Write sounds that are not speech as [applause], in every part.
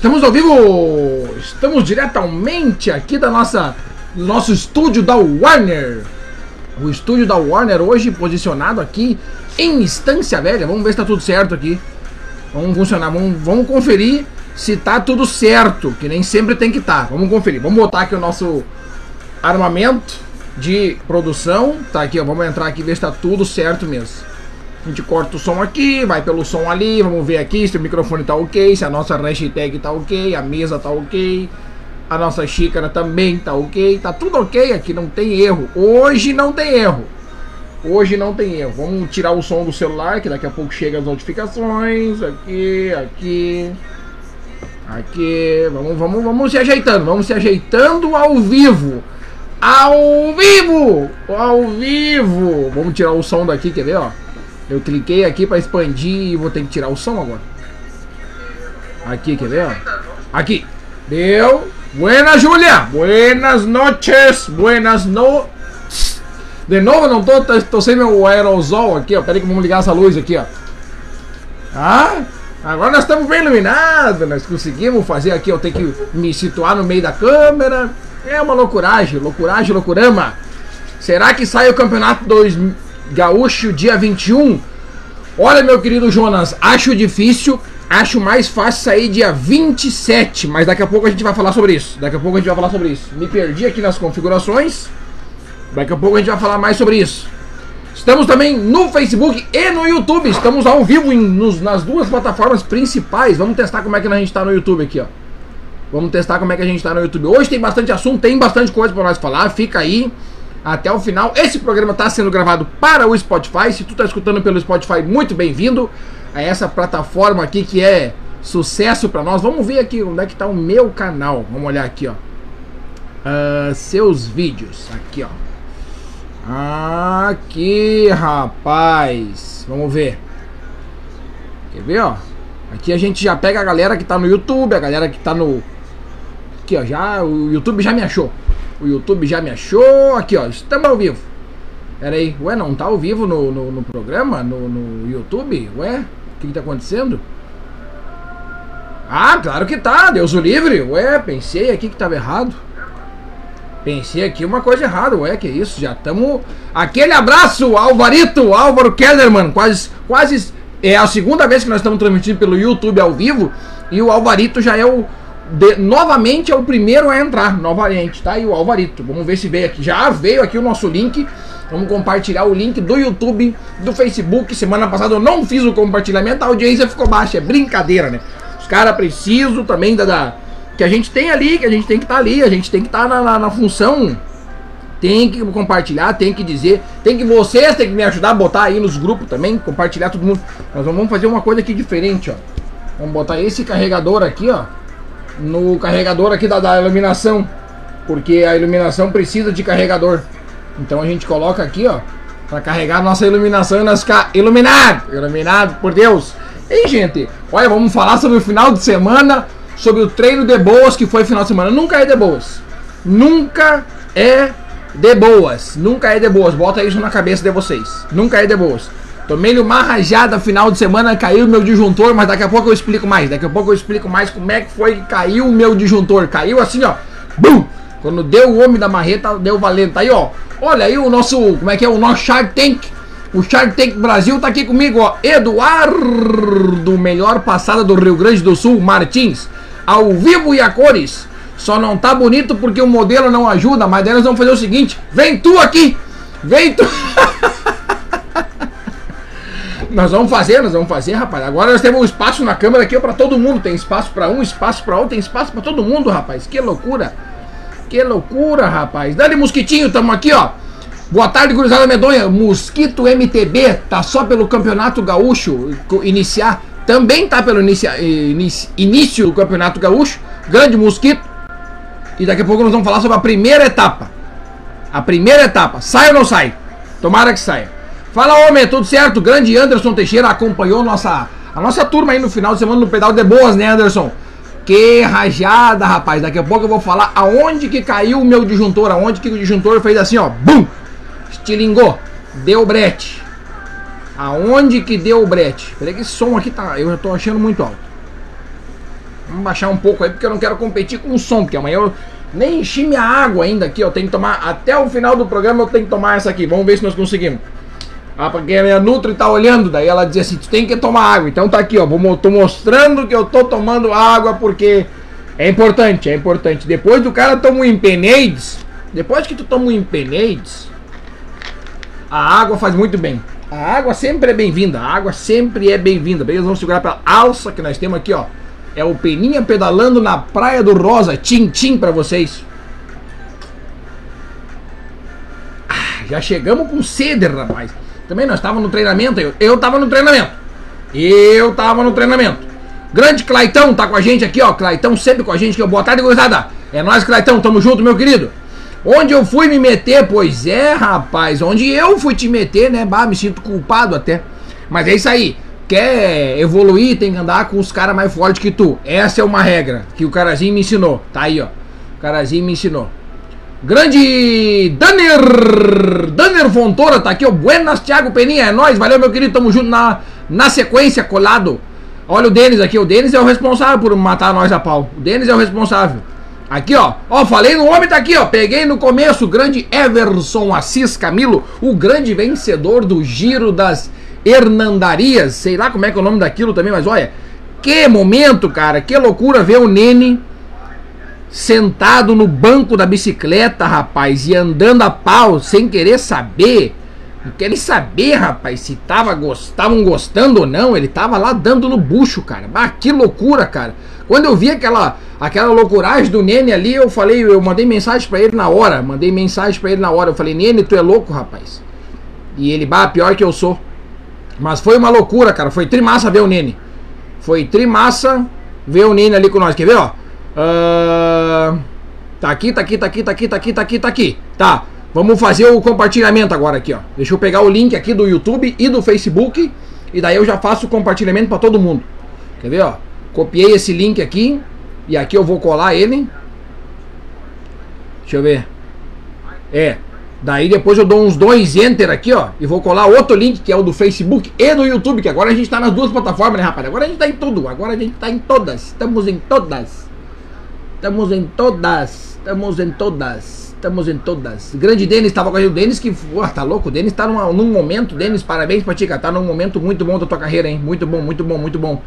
Estamos ao vivo! Estamos diretamente aqui da nossa nosso estúdio da Warner. O estúdio da Warner hoje posicionado aqui em Estância Velha. Vamos ver se tá tudo certo aqui. Vamos funcionar, vamos, vamos conferir se tá tudo certo, que nem sempre tem que estar. Tá. Vamos conferir. Vamos botar aqui o nosso armamento de produção. Tá aqui, ó. Vamos entrar aqui e ver se tá tudo certo mesmo. A gente corta o som aqui, vai pelo som ali, vamos ver aqui se o microfone tá ok, se a nossa hashtag tá ok, a mesa tá ok, a nossa xícara também tá ok, tá tudo ok aqui, não tem erro. Hoje não tem erro. Hoje não tem erro. Vamos tirar o som do celular, que daqui a pouco chega as notificações. Aqui, aqui. Aqui. Vamos, vamos, vamos se ajeitando. Vamos se ajeitando ao vivo. Ao vivo! Ao vivo! Vamos tirar o som daqui, quer ver, ó? Eu cliquei aqui para expandir e vou ter que tirar o som agora. Aqui, quer ver? Aqui. Deu. Buenas, Julia. Buenas noches. Buenas no... De novo, não tô, tô, tô sem meu aerosol aqui, ó. Pera aí que vamos ligar essa luz aqui, ó. Ah, agora nós estamos bem iluminados. Nós conseguimos fazer aqui, eu tenho que me situar no meio da câmera. É uma loucuragem, loucuragem, loucurama. Será que sai o campeonato 2000? Gaúcho, dia 21. Olha, meu querido Jonas, acho difícil. Acho mais fácil sair dia 27, mas daqui a pouco a gente vai falar sobre isso. Daqui a pouco a gente vai falar sobre isso. Me perdi aqui nas configurações. Daqui a pouco a gente vai falar mais sobre isso. Estamos também no Facebook e no YouTube. Estamos ao vivo em, nos, nas duas plataformas principais. Vamos testar como é que a gente está no YouTube aqui, ó. Vamos testar como é que a gente está no YouTube. Hoje tem bastante assunto, tem bastante coisa para nós falar. Fica aí até o final. Esse programa está sendo gravado para o Spotify. Se tu está escutando pelo Spotify, muito bem-vindo a essa plataforma aqui que é sucesso para nós. Vamos ver aqui onde é que está o meu canal. Vamos olhar aqui, ó. Uh, seus vídeos. Aqui, ó. Aqui, rapaz. Vamos ver. Quer ver, ó? Aqui a gente já pega a galera que tá no YouTube, a galera que tá no. Aqui, ó. Já, o YouTube já me achou. O YouTube já me achou. Aqui, ó. Estamos ao vivo. Pera aí. Ué, não tá ao vivo no, no, no programa? No, no YouTube? Ué? O que, que tá acontecendo? Ah, claro que tá. Deus o livre. Ué, pensei aqui que tava errado. Pensei aqui uma coisa errada. Ué, que isso? Já estamos. Aquele abraço, Alvarito, Álvaro Kellerman. Quase, quase. É a segunda vez que nós estamos transmitindo pelo YouTube ao vivo. E o Alvarito já é o de, novamente é o primeiro a entrar, novamente, tá? E o Alvarito, vamos ver se veio aqui. Já veio aqui o nosso link. Vamos compartilhar o link do YouTube, do Facebook. Semana passada eu não fiz o compartilhamento, a audiência ficou baixa. É brincadeira, né? Os caras precisam também da, da, que a gente tem ali, que a gente tem que estar tá ali, a gente tem que estar tá na, na, na, função. Tem que compartilhar, tem que dizer, tem que vocês tem que me ajudar a botar aí nos grupos também, compartilhar todo mundo. Nós vamos fazer uma coisa aqui diferente, ó. Vamos botar esse carregador aqui, ó no carregador aqui da, da iluminação, porque a iluminação precisa de carregador. Então a gente coloca aqui, ó, para carregar nossa iluminação e nós ficar iluminado, iluminado por Deus. E gente, olha, vamos falar sobre o final de semana, sobre o treino de boas que foi final de semana. Nunca é de boas. Nunca é de boas. Nunca é de boas. Bota isso na cabeça de vocês. Nunca é de boas. Tomei-lhe uma rajada final de semana, caiu meu disjuntor, mas daqui a pouco eu explico mais. Daqui a pouco eu explico mais como é que foi que caiu o meu disjuntor. Caiu assim, ó. Bum! Quando deu o homem da marreta, deu valendo. Tá aí, ó. Olha aí o nosso, como é que é? O nosso Shark Tank. O Shark Tank Brasil tá aqui comigo, ó. Eduardo, melhor passada do Rio Grande do Sul, Martins. Ao vivo e a cores. Só não tá bonito porque o modelo não ajuda, mas daí nós vamos fazer o seguinte. Vem tu aqui. Vem tu. [laughs] Nós vamos fazer, nós vamos fazer, rapaz. Agora nós temos um espaço na câmera aqui para todo mundo. Tem espaço para um, espaço para outro, tem espaço para todo mundo, rapaz. Que loucura. Que loucura, rapaz. Dani Mosquitinho, tamo aqui, ó. Boa tarde, Cruzada Medonha. Mosquito MTB tá só pelo Campeonato Gaúcho iniciar. Também tá pelo inicia, inicio, início do Campeonato Gaúcho. Grande Mosquito. E daqui a pouco nós vamos falar sobre a primeira etapa. A primeira etapa. Sai ou não sai? Tomara que saia. Fala, homem, tudo certo? Grande Anderson Teixeira acompanhou nossa, a nossa turma aí no final de semana no pedal de boas, né, Anderson? Que rajada, rapaz. Daqui a pouco eu vou falar aonde que caiu o meu disjuntor, aonde que o disjuntor fez assim, ó, bum! Estilingou, deu brete. Aonde que deu o brete? Peraí que esse som aqui tá, eu já tô achando muito alto. Vamos baixar um pouco aí, porque eu não quero competir com o som, porque amanhã eu nem enchi minha água ainda aqui, eu tenho que tomar, até o final do programa eu tenho que tomar essa aqui. Vamos ver se nós conseguimos. Ah, porque a minha Nutri tá olhando, daí ela dizia assim, tu tem que tomar água. Então tá aqui, ó, vou, tô mostrando que eu tô tomando água porque é importante, é importante. Depois do cara toma um Impenades, depois que tu toma um Impenades, a água faz muito bem. A água sempre é bem-vinda, a água sempre é bem-vinda. Beleza? Vamos segurar pela alça que nós temos aqui, ó. É o Peninha pedalando na Praia do Rosa. Tchim-tchim pra vocês. Ah, já chegamos com sede, rapaz. Também nós estávamos no treinamento. Eu, eu tava no treinamento. Eu tava no treinamento. Grande Claitão tá com a gente aqui, ó. Claitão sempre com a gente. Que boa tarde, gozada. É nós, Claitão. Tamo junto, meu querido. Onde eu fui me meter? Pois é, rapaz. Onde eu fui te meter, né? Bah, me sinto culpado até. Mas é isso aí. Quer evoluir, tem que andar com os caras mais fortes que tu. Essa é uma regra que o Carazinho me ensinou. Tá aí, ó. O Carazinho me ensinou. Grande Danner Danner Fontoura tá aqui, ó. Buenas, Thiago Peninha. É nóis. Valeu, meu querido. Tamo junto na, na sequência, colado. Olha o Denis aqui. O Denis é o responsável por matar nós a pau. O Denis é o responsável. Aqui, ó. Ó, falei no homem, tá aqui, ó. Peguei no começo o grande Everson Assis Camilo, o grande vencedor do Giro das Hernandarias. Sei lá como é que é o nome daquilo também, mas olha. Que momento, cara. Que loucura ver o Nene sentado no banco da bicicleta, rapaz, e andando a pau sem querer saber. Não quer nem saber, rapaz, se tava estavam gostando ou não. Ele tava lá dando no bucho, cara. Ah, que loucura, cara. Quando eu vi aquela aquela loucuragem do Nene ali, eu falei, eu mandei mensagem para ele na hora, mandei mensagem para ele na hora. Eu falei: "Nene, tu é louco, rapaz?" E ele, bah, pior que eu sou. Mas foi uma loucura, cara. Foi trimassa ver o Nene. Foi trimassa ver o Nene ali com nós. Quer ver, ó? Uh, tá aqui, tá aqui, tá aqui, tá aqui, tá aqui, tá aqui, tá aqui. Tá. Vamos fazer o compartilhamento agora aqui, ó. Deixa eu pegar o link aqui do YouTube e do Facebook e daí eu já faço o compartilhamento para todo mundo. Quer ver, ó? Copiei esse link aqui. E aqui eu vou colar ele. Deixa eu ver. É. Daí depois eu dou uns dois enter aqui, ó. E vou colar outro link que é o do Facebook e do YouTube. Que agora a gente tá nas duas plataformas, né, rapaz? Agora a gente tá em tudo. Agora a gente tá em todas. Estamos em todas. Estamos em todas. Estamos em todas. Estamos em todas. Grande Denis estava com. O Denis que. Pô, tá louco? O Denis tá numa, num momento. Denis, parabéns pra ti, cara. Tá num momento muito bom da tua carreira, hein? Muito bom, muito bom, muito bom.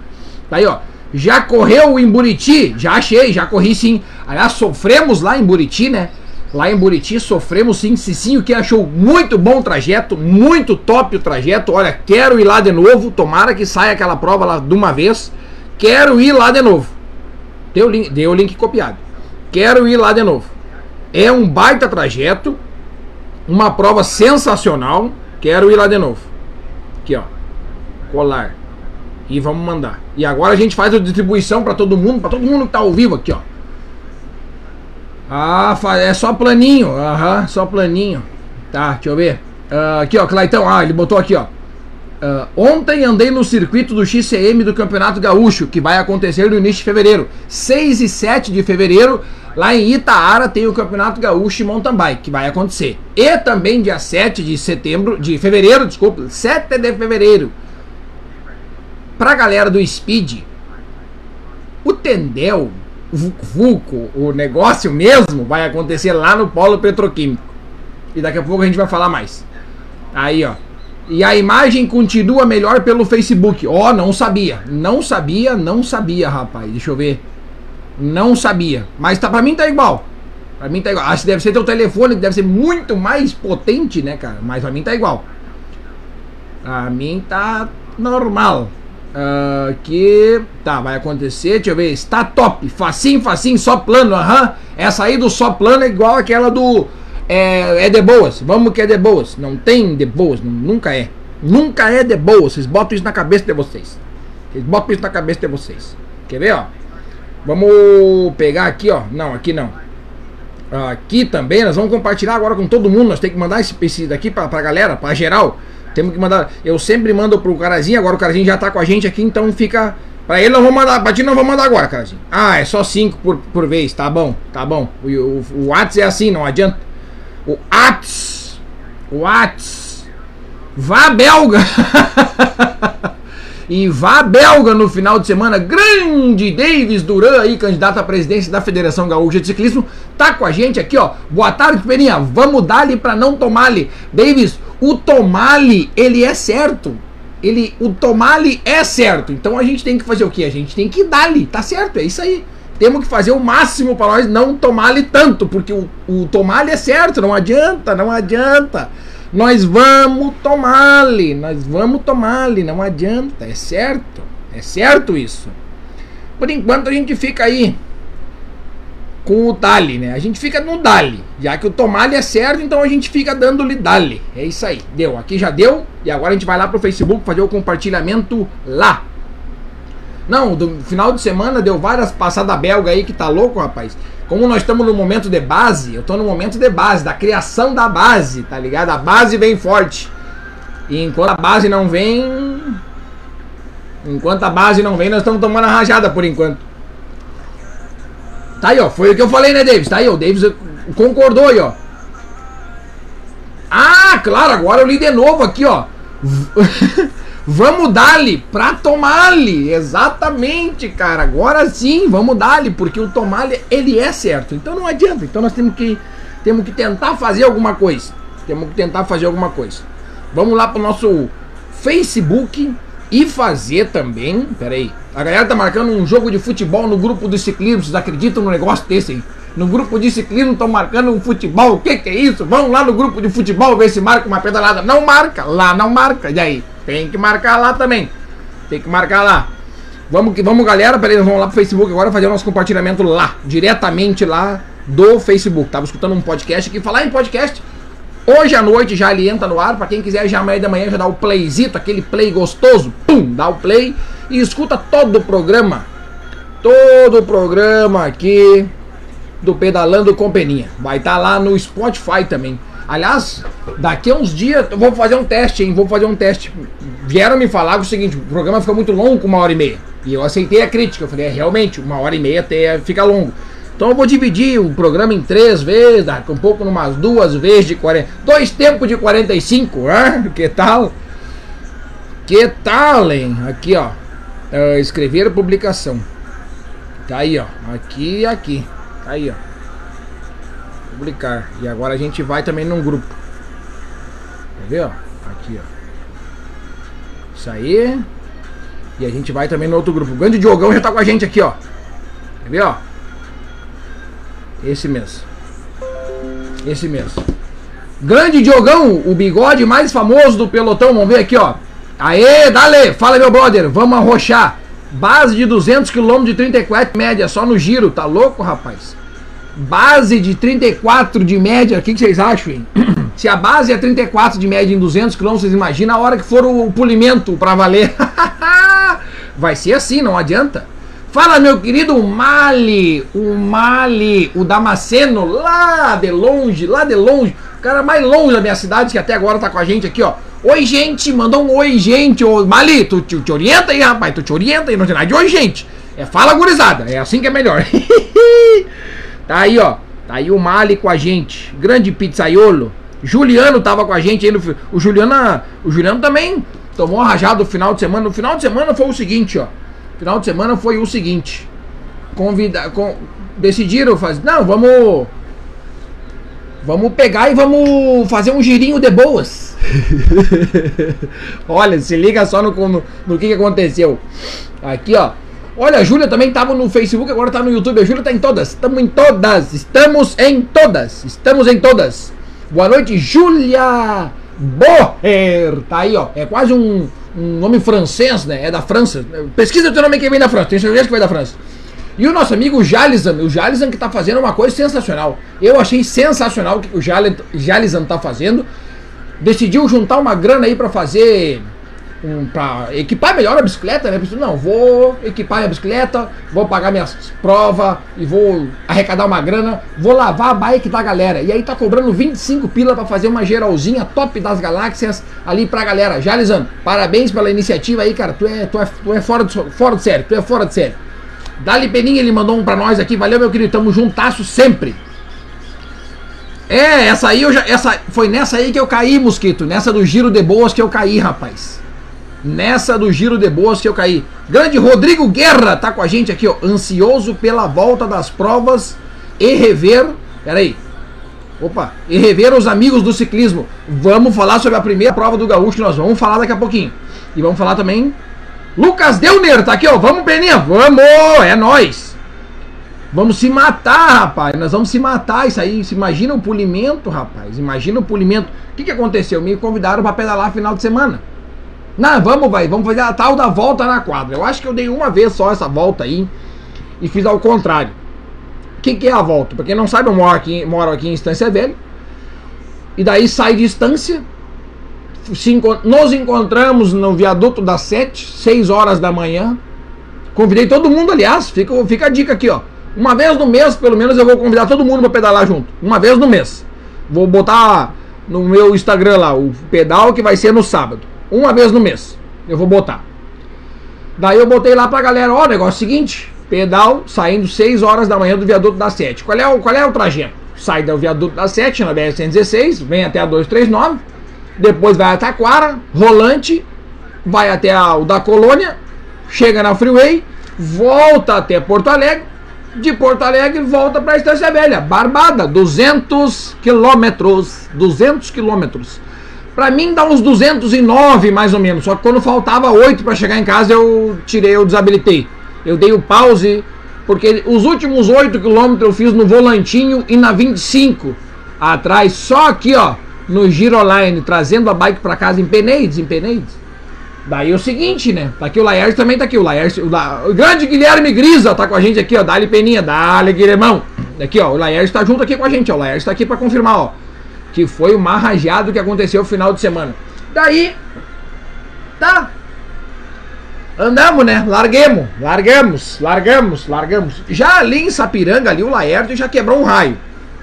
Tá aí, ó. Já correu em Buriti? Já achei, já corri sim. Aliás, sofremos lá em Buriti, né? Lá em Buriti sofremos sim. Cicinho que achou muito bom o trajeto, muito top o trajeto. Olha, quero ir lá de novo. Tomara que saia aquela prova lá de uma vez. Quero ir lá de novo. Deu o link, link copiado. Quero ir lá de novo. É um baita trajeto. Uma prova sensacional. Quero ir lá de novo. Aqui, ó. Colar. E vamos mandar. E agora a gente faz a distribuição para todo mundo, para todo mundo que tá ao vivo aqui, ó. Ah, é só planinho. Aham, só planinho. Tá, deixa eu ver. Uh, aqui, ó, Claitão. Ah, ele botou aqui, ó. Uh, ontem andei no circuito do XCM do Campeonato Gaúcho, que vai acontecer no início de fevereiro. 6 e 7 de fevereiro, lá em Itaara, tem o Campeonato Gaúcho Mountain Bike, que vai acontecer. E também dia 7 de setembro, de fevereiro, desculpa, 7 de fevereiro, pra galera do Speed, o Tendel, o Vulco, o negócio mesmo vai acontecer lá no Polo Petroquímico. E daqui a pouco a gente vai falar mais. Aí, ó. E a imagem continua melhor pelo Facebook. Ó, oh, não sabia. Não sabia, não sabia, rapaz. Deixa eu ver. Não sabia. Mas tá, pra mim tá igual. Pra mim tá igual. Acho que deve ser teu telefone, que deve ser muito mais potente, né, cara? Mas pra mim tá igual. Pra mim tá normal. Uh, que tá, vai acontecer, deixa eu ver, está top, facinho, facinho, só plano, aham. Uhum. Essa aí do só plano é igual aquela do é, é de boas, vamos que é de boas. Não tem de boas, nunca é. Nunca é de boas, vocês botam isso na cabeça de vocês. Vocês botam isso na cabeça de vocês. Quer ver, ó? Vamos pegar aqui, ó. Não, aqui não. Aqui também, nós vamos compartilhar agora com todo mundo. Nós temos que mandar esse, esse daqui pra, pra galera, pra geral. Temos que mandar. Eu sempre mando pro Carazinho, agora o Carazinho já tá com a gente aqui, então fica. Pra ele não vou mandar, pra ti não vou mandar agora, Carazinho. Ah, é só 5 por, por vez, tá bom, tá bom. O, o, o Whats é assim, não adianta. O Whats. O Whats. Vá belga! [laughs] E vá belga no final de semana. Grande Davis Duran aí, candidato à presidência da Federação Gaúcha de Ciclismo, tá com a gente aqui, ó. Boa tarde, Peninha. Vamos dar-lhe pra não tomar-lhe. Davis, o tomar-lhe, ele é certo. Ele, o tomar-lhe é certo. Então a gente tem que fazer o quê? A gente tem que dar-lhe. Tá certo, é isso aí temos que fazer o máximo para nós não tomar-lhe tanto, porque o, o tomar-lhe é certo, não adianta, não adianta. Nós vamos tomar-lhe, nós vamos tomar-lhe, não adianta, é certo, é certo isso. Por enquanto a gente fica aí com o Dali, né? A gente fica no Dali, já que o tomar-lhe é certo, então a gente fica dando-lhe Dali. É isso aí, deu, aqui já deu, e agora a gente vai lá pro Facebook fazer o compartilhamento lá. Não, do final de semana deu várias passadas belga aí que tá louco, rapaz. Como nós estamos no momento de base, eu tô no momento de base, da criação da base, tá ligado? A base vem forte. E enquanto a base não vem. Enquanto a base não vem, nós estamos tomando a rajada por enquanto. Tá aí, ó. Foi o que eu falei, né, Davis? Tá aí, o Davis concordou aí, ó. Ah, claro, agora eu li de novo aqui, ó. [laughs] Vamos dar-lhe pra tomar-lhe. Exatamente, cara. Agora sim, vamos dar-lhe, porque o tomar-lhe, ele é certo. Então não adianta. Então nós temos que, temos que tentar fazer alguma coisa. Temos que tentar fazer alguma coisa. Vamos lá pro nosso Facebook e fazer também. Pera aí. A galera tá marcando um jogo de futebol no grupo dos ciclistas. Acreditam no negócio desse aí? No grupo de ciclismo estão marcando um futebol. O que, que é isso? Vamos lá no grupo de futebol ver se marca uma pedalada. Não marca. Lá não marca. E aí? Tem que marcar lá também. Tem que marcar lá. Vamos, vamos galera, peraí, vamos lá pro Facebook agora fazer o nosso compartilhamento lá, diretamente lá do Facebook. Tava escutando um podcast aqui, falar em podcast. Hoje à noite já ele entra no ar, para quem quiser já amanhã da manhã já dá o playzito, aquele play gostoso, pum, dá o play e escuta todo o programa. Todo o programa aqui do Pedalando com Peninha. Vai estar tá lá no Spotify também. Aliás, daqui a uns dias eu vou fazer um teste, hein? Vou fazer um teste. Vieram me falar o seguinte: o programa fica muito longo com uma hora e meia. E eu aceitei a crítica. Eu falei: é, realmente, uma hora e meia até fica longo. Então eu vou dividir o programa em três vezes, daqui um pouco numas duas vezes de 40. Dois tempos de 45, né? [laughs] Que tal? Que tal, hein? Aqui, ó. Uh, escrever a publicação. Tá aí, ó. Aqui e aqui. Tá aí, ó publicar. E agora a gente vai também num grupo. Quer ver, ó? Aqui, ó. Isso aí. E a gente vai também no outro grupo. O grande Diogão já tá com a gente aqui, ó. Quer ver, ó? Esse mesmo. Esse mesmo. Grande Diogão, o bigode mais famoso do pelotão. Vamos ver aqui, ó. Aê, dale! Fala, meu brother. Vamos arrochar. Base de 200 km de 34 média, só no giro. Tá louco, rapaz? base de 34 de média, o que, que, vocês acham, hein? [clears throat] Se a base é 34 de média em 200 km, vocês imaginam a hora que for o polimento para valer. [laughs] Vai ser assim, não adianta. Fala, meu querido Mali, o Mali, o Damasceno, lá de longe, lá de longe, o cara mais longe da minha cidade, que até agora tá com a gente aqui, ó. Oi, gente, mandou um oi, gente. Ô, Mali, tu, tu te orienta aí, rapaz, tu te orienta aí, não tem nada de oi, gente. É fala, gurizada, é assim que é melhor. [laughs] Tá aí, ó. Tá aí o Mali com a gente. Grande pizzaiolo. Juliano tava com a gente aí no. O Juliano, o Juliano também tomou uma rajada no final de semana. No final de semana foi o seguinte, ó. Final de semana foi o seguinte. Convida, com, decidiram fazer. Não, vamos. Vamos pegar e vamos fazer um girinho de boas. [laughs] Olha, se liga só no, no, no que, que aconteceu. Aqui, ó. Olha, a Júlia também estava no Facebook, agora está no YouTube. A Júlia está em todas. Estamos em todas. Estamos em todas. Estamos em todas. Boa noite, Júlia Boher. Tá aí, ó. É quase um, um nome francês, né? É da França. Pesquisa o teu nome que vem da França. Tenho certeza que vai da França. E o nosso amigo Jalizan, o Jalizan que está fazendo uma coisa sensacional. Eu achei sensacional o que o Jalizan está fazendo. Decidiu juntar uma grana aí para fazer um, para equipar melhor a bicicleta, né? Não, vou equipar minha bicicleta, vou pagar minhas provas e vou arrecadar uma grana, vou lavar a bike da galera. E aí tá cobrando 25 pila para fazer uma geralzinha top das galáxias ali pra galera. Jalizan, parabéns pela iniciativa aí, cara. Tu é, tu é, tu é fora, de, fora de série, tu é fora de série. Dali Peninha, ele mandou um pra nós aqui. Valeu, meu querido. Tamo juntasso sempre. É, essa aí eu já. Essa, foi nessa aí que eu caí, mosquito. Nessa do giro de boas que eu caí, rapaz. Nessa do giro de boas que eu caí. Grande Rodrigo Guerra tá com a gente aqui, ó. Ansioso pela volta das provas e rever. Peraí. Opa, e rever os amigos do ciclismo. Vamos falar sobre a primeira prova do Gaúcho, nós vamos falar daqui a pouquinho. E vamos falar também. Lucas Deuner tá aqui, ó. Vamos, Peninha, vamos! É nós. Vamos se matar, rapaz. Nós vamos se matar. Isso aí. Imagina o polimento, rapaz. Imagina o polimento. O que, que aconteceu? Me convidaram para pedalar final de semana. Não, vamos, vai. Vamos fazer a tal da volta na quadra. Eu acho que eu dei uma vez só essa volta aí. E fiz ao contrário. O que, que é a volta? Pra quem não sabe, eu moro aqui, moro aqui em Estância Velha. E daí sai de Nos encontramos no viaduto das 7, 6 horas da manhã. Convidei todo mundo, aliás. Fica, fica a dica aqui, ó. Uma vez no mês, pelo menos, eu vou convidar todo mundo para pedalar junto. Uma vez no mês. Vou botar no meu Instagram lá o pedal que vai ser no sábado. Uma vez no mês. Eu vou botar. Daí eu botei lá pra galera, ó, negócio seguinte, pedal saindo 6 horas da manhã do viaduto da 7. Qual é o, qual é o trajeto? Sai do viaduto da 7 na BR-116, vem até a 239, depois vai até Taquara, rolante, vai até a, o da Colônia, chega na Freeway, volta até Porto Alegre, de Porto Alegre volta para a Estância Velha, Barbada, 200 quilômetros, 200 quilômetros. Para mim dá uns 209 mais ou menos, só que quando faltava 8 para chegar em casa eu tirei, eu desabilitei. Eu dei o pause, porque os últimos 8 quilômetros eu fiz no volantinho e na 25 atrás, só aqui ó, no Giroline, trazendo a bike para casa em Peneides, em Peneides. Daí é o seguinte, né? Tá aqui o Laerte também tá aqui. O Laerte, o, La... o grande Guilherme Grisa tá com a gente aqui, ó. Dá-lhe peninha, dá-lhe Guilhermão. Aqui, ó. O Laerte tá junto aqui com a gente, ó. O Laerte tá aqui pra confirmar, ó. Que foi o marrajado que aconteceu no final de semana. Daí. Tá. Andamos, né? Larguemos, largamos, largamos, largamos. Já ali em Sapiranga, ali, o Laerte já quebrou um raio.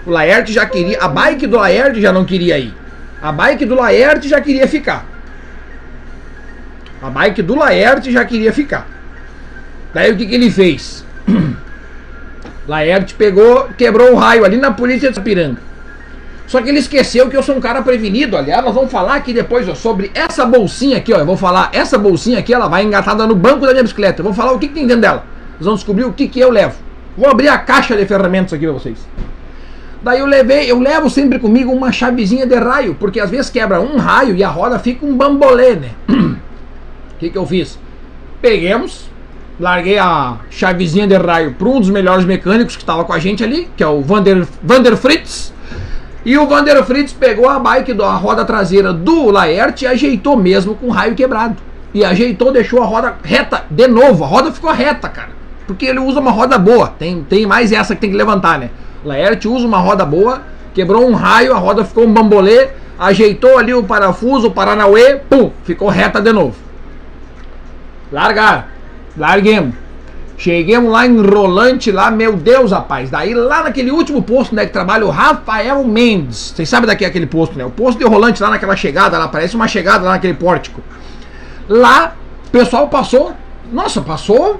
O Laerte já queria. A bike do Laerte já não queria ir. A bike do Laerte já queria ficar. A bike do Laerte já queria ficar. Daí o que, que ele fez? [clears throat] Laerte pegou, quebrou o raio ali na polícia de Sapiranga. Só que ele esqueceu que eu sou um cara prevenido. Aliás, nós vamos falar aqui depois ó, sobre essa bolsinha aqui, ó. Eu vou falar, essa bolsinha aqui, ela vai engatada no banco da minha bicicleta. Eu vou falar o que, que tem dentro dela. Vocês vão descobrir o que, que eu levo. Vou abrir a caixa de ferramentas aqui pra vocês. Daí eu levei, eu levo sempre comigo uma chavezinha de raio, porque às vezes quebra um raio e a roda fica um bambolê, né? [clears throat] que, que eu fiz? Peguemos, larguei a chavezinha de raio para um dos melhores mecânicos que estava com a gente ali, que é o Vander, Vander Fritz. E o Vander Fritz pegou a bike da roda traseira do Laerte e ajeitou mesmo com raio quebrado. E ajeitou, deixou a roda reta de novo. A roda ficou reta, cara. Porque ele usa uma roda boa. Tem, tem mais essa que tem que levantar, né? Laerte usa uma roda boa, quebrou um raio, a roda ficou um bambolê, ajeitou ali o parafuso, o Paranauê, pum, ficou reta de novo. Largar. Larguemos. Cheguemos lá em Rolante, lá, meu Deus, rapaz. Daí lá naquele último posto, né, que trabalha o Rafael Mendes. Vocês sabem daqui aquele posto, né? O posto de Rolante lá naquela chegada, lá parece uma chegada lá naquele pórtico. Lá, o pessoal passou, nossa, passou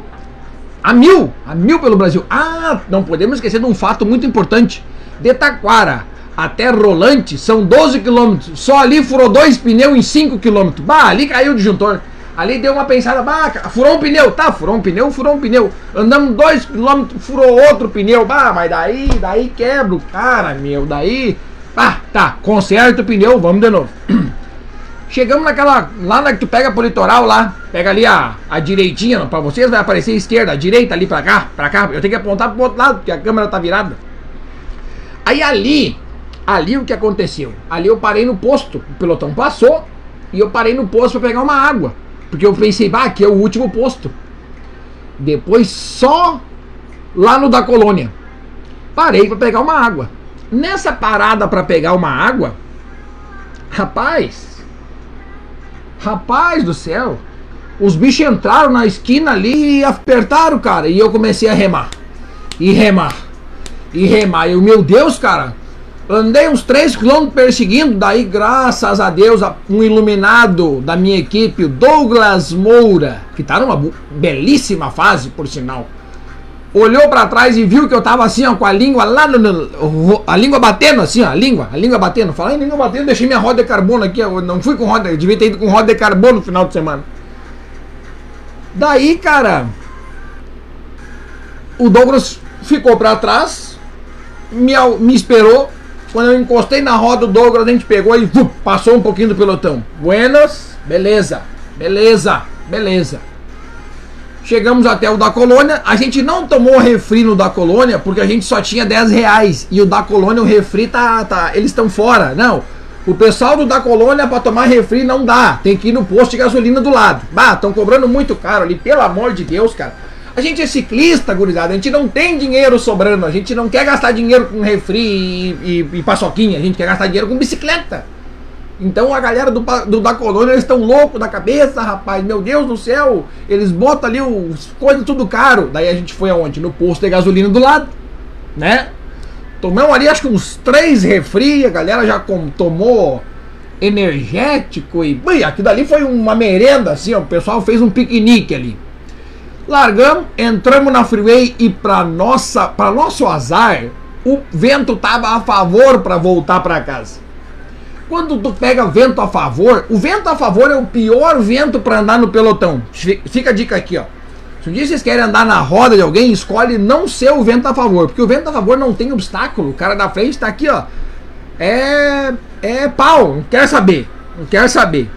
a mil, a mil pelo Brasil. Ah, não podemos esquecer de um fato muito importante. De Taquara até Rolante são 12 quilômetros. Só ali furou dois pneus em 5 quilômetros. Bah, ali caiu o disjuntor. Ali deu uma pensada, bah, furou um pneu, tá, furou um pneu, furou um pneu. Andamos dois quilômetros, furou outro pneu, bah, mas daí, daí quebra o cara, meu, daí. Ah, tá, conserta o pneu, vamos de novo. [clears throat] Chegamos naquela, lá na que tu pega pro litoral lá, pega ali a, a direitinha, pra vocês vai aparecer a esquerda, a direita ali pra cá, pra cá. Eu tenho que apontar pro outro lado, porque a câmera tá virada. Aí ali, ali o que aconteceu? Ali eu parei no posto, o pelotão passou, e eu parei no posto para pegar uma água. Porque eu pensei, bah, aqui é o último posto. Depois só lá no da colônia. Parei para pegar uma água. Nessa parada para pegar uma água, rapaz, rapaz do céu, os bichos entraram na esquina ali e apertaram, cara. E eu comecei a remar. E remar. E remar. E eu, meu Deus, cara, Andei uns 3 quilômetros perseguindo, daí, graças a Deus, um iluminado da minha equipe, o Douglas Moura, que tá numa belíssima fase, por sinal. Olhou para trás e viu que eu tava assim, ó, com a língua lá no, no, A língua batendo, assim, ó, a língua, a língua batendo. Falei, língua batendo, deixei minha roda de carbono aqui, eu não fui com roda, devia ter ido com roda de carbono no final de semana. Daí, cara, o Douglas ficou para trás, me, me esperou. Quando eu encostei na roda do Douglas, a gente pegou e vup, passou um pouquinho do pelotão. Buenas, beleza, beleza, beleza. Chegamos até o da colônia. A gente não tomou refri no da colônia porque a gente só tinha 10 reais. E o da colônia, o refri tá. tá eles estão fora. Não. O pessoal do da colônia para tomar refri não dá. Tem que ir no posto de gasolina do lado. Bah, estão cobrando muito caro ali, pelo amor de Deus, cara. A gente é ciclista, gurizada. A gente não tem dinheiro sobrando. A gente não quer gastar dinheiro com refri e, e, e paçoquinha. A gente quer gastar dinheiro com bicicleta. Então a galera do, do da colônia eles estão loucos da cabeça, rapaz. Meu Deus do céu. Eles botam ali os coisas tudo caro. Daí a gente foi aonde? No posto de gasolina do lado, né? Tomamos ali acho que uns três refri. A galera já com, tomou energético e. Bem, aquilo dali foi uma merenda assim, ó. O pessoal fez um piquenique ali. Largamos, entramos na freeway e para nossa, para nosso azar, o vento tava a favor para voltar para casa. Quando tu pega vento a favor, o vento a favor é o pior vento para andar no pelotão. Fica a dica aqui, ó. Se um dia vocês querem andar na roda de alguém, escolhe não ser o vento a favor, porque o vento a favor não tem obstáculo. O cara da frente tá aqui, ó. É é pau, não quer saber. Não quer saber.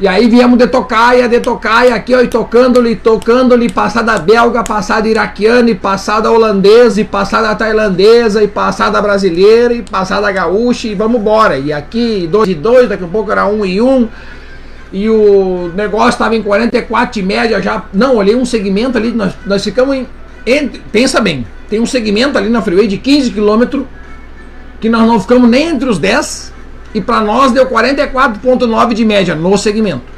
E aí viemos de tocaia, de tocaia, aqui ó, e tocando-lhe, tocando-lhe, passada belga, passada iraquiana, e passada holandesa, e passada tailandesa, e passada brasileira, e passada gaúcha, e vamos embora. E aqui, dois e dois, daqui a pouco era um e um. E o negócio estava em 44 de média já. Não, olhei um segmento ali, nós, nós ficamos em. Pensa bem, tem um segmento ali na freeway de 15 km que nós não ficamos nem entre os 10 e para nós deu 44,9 de média no segmento.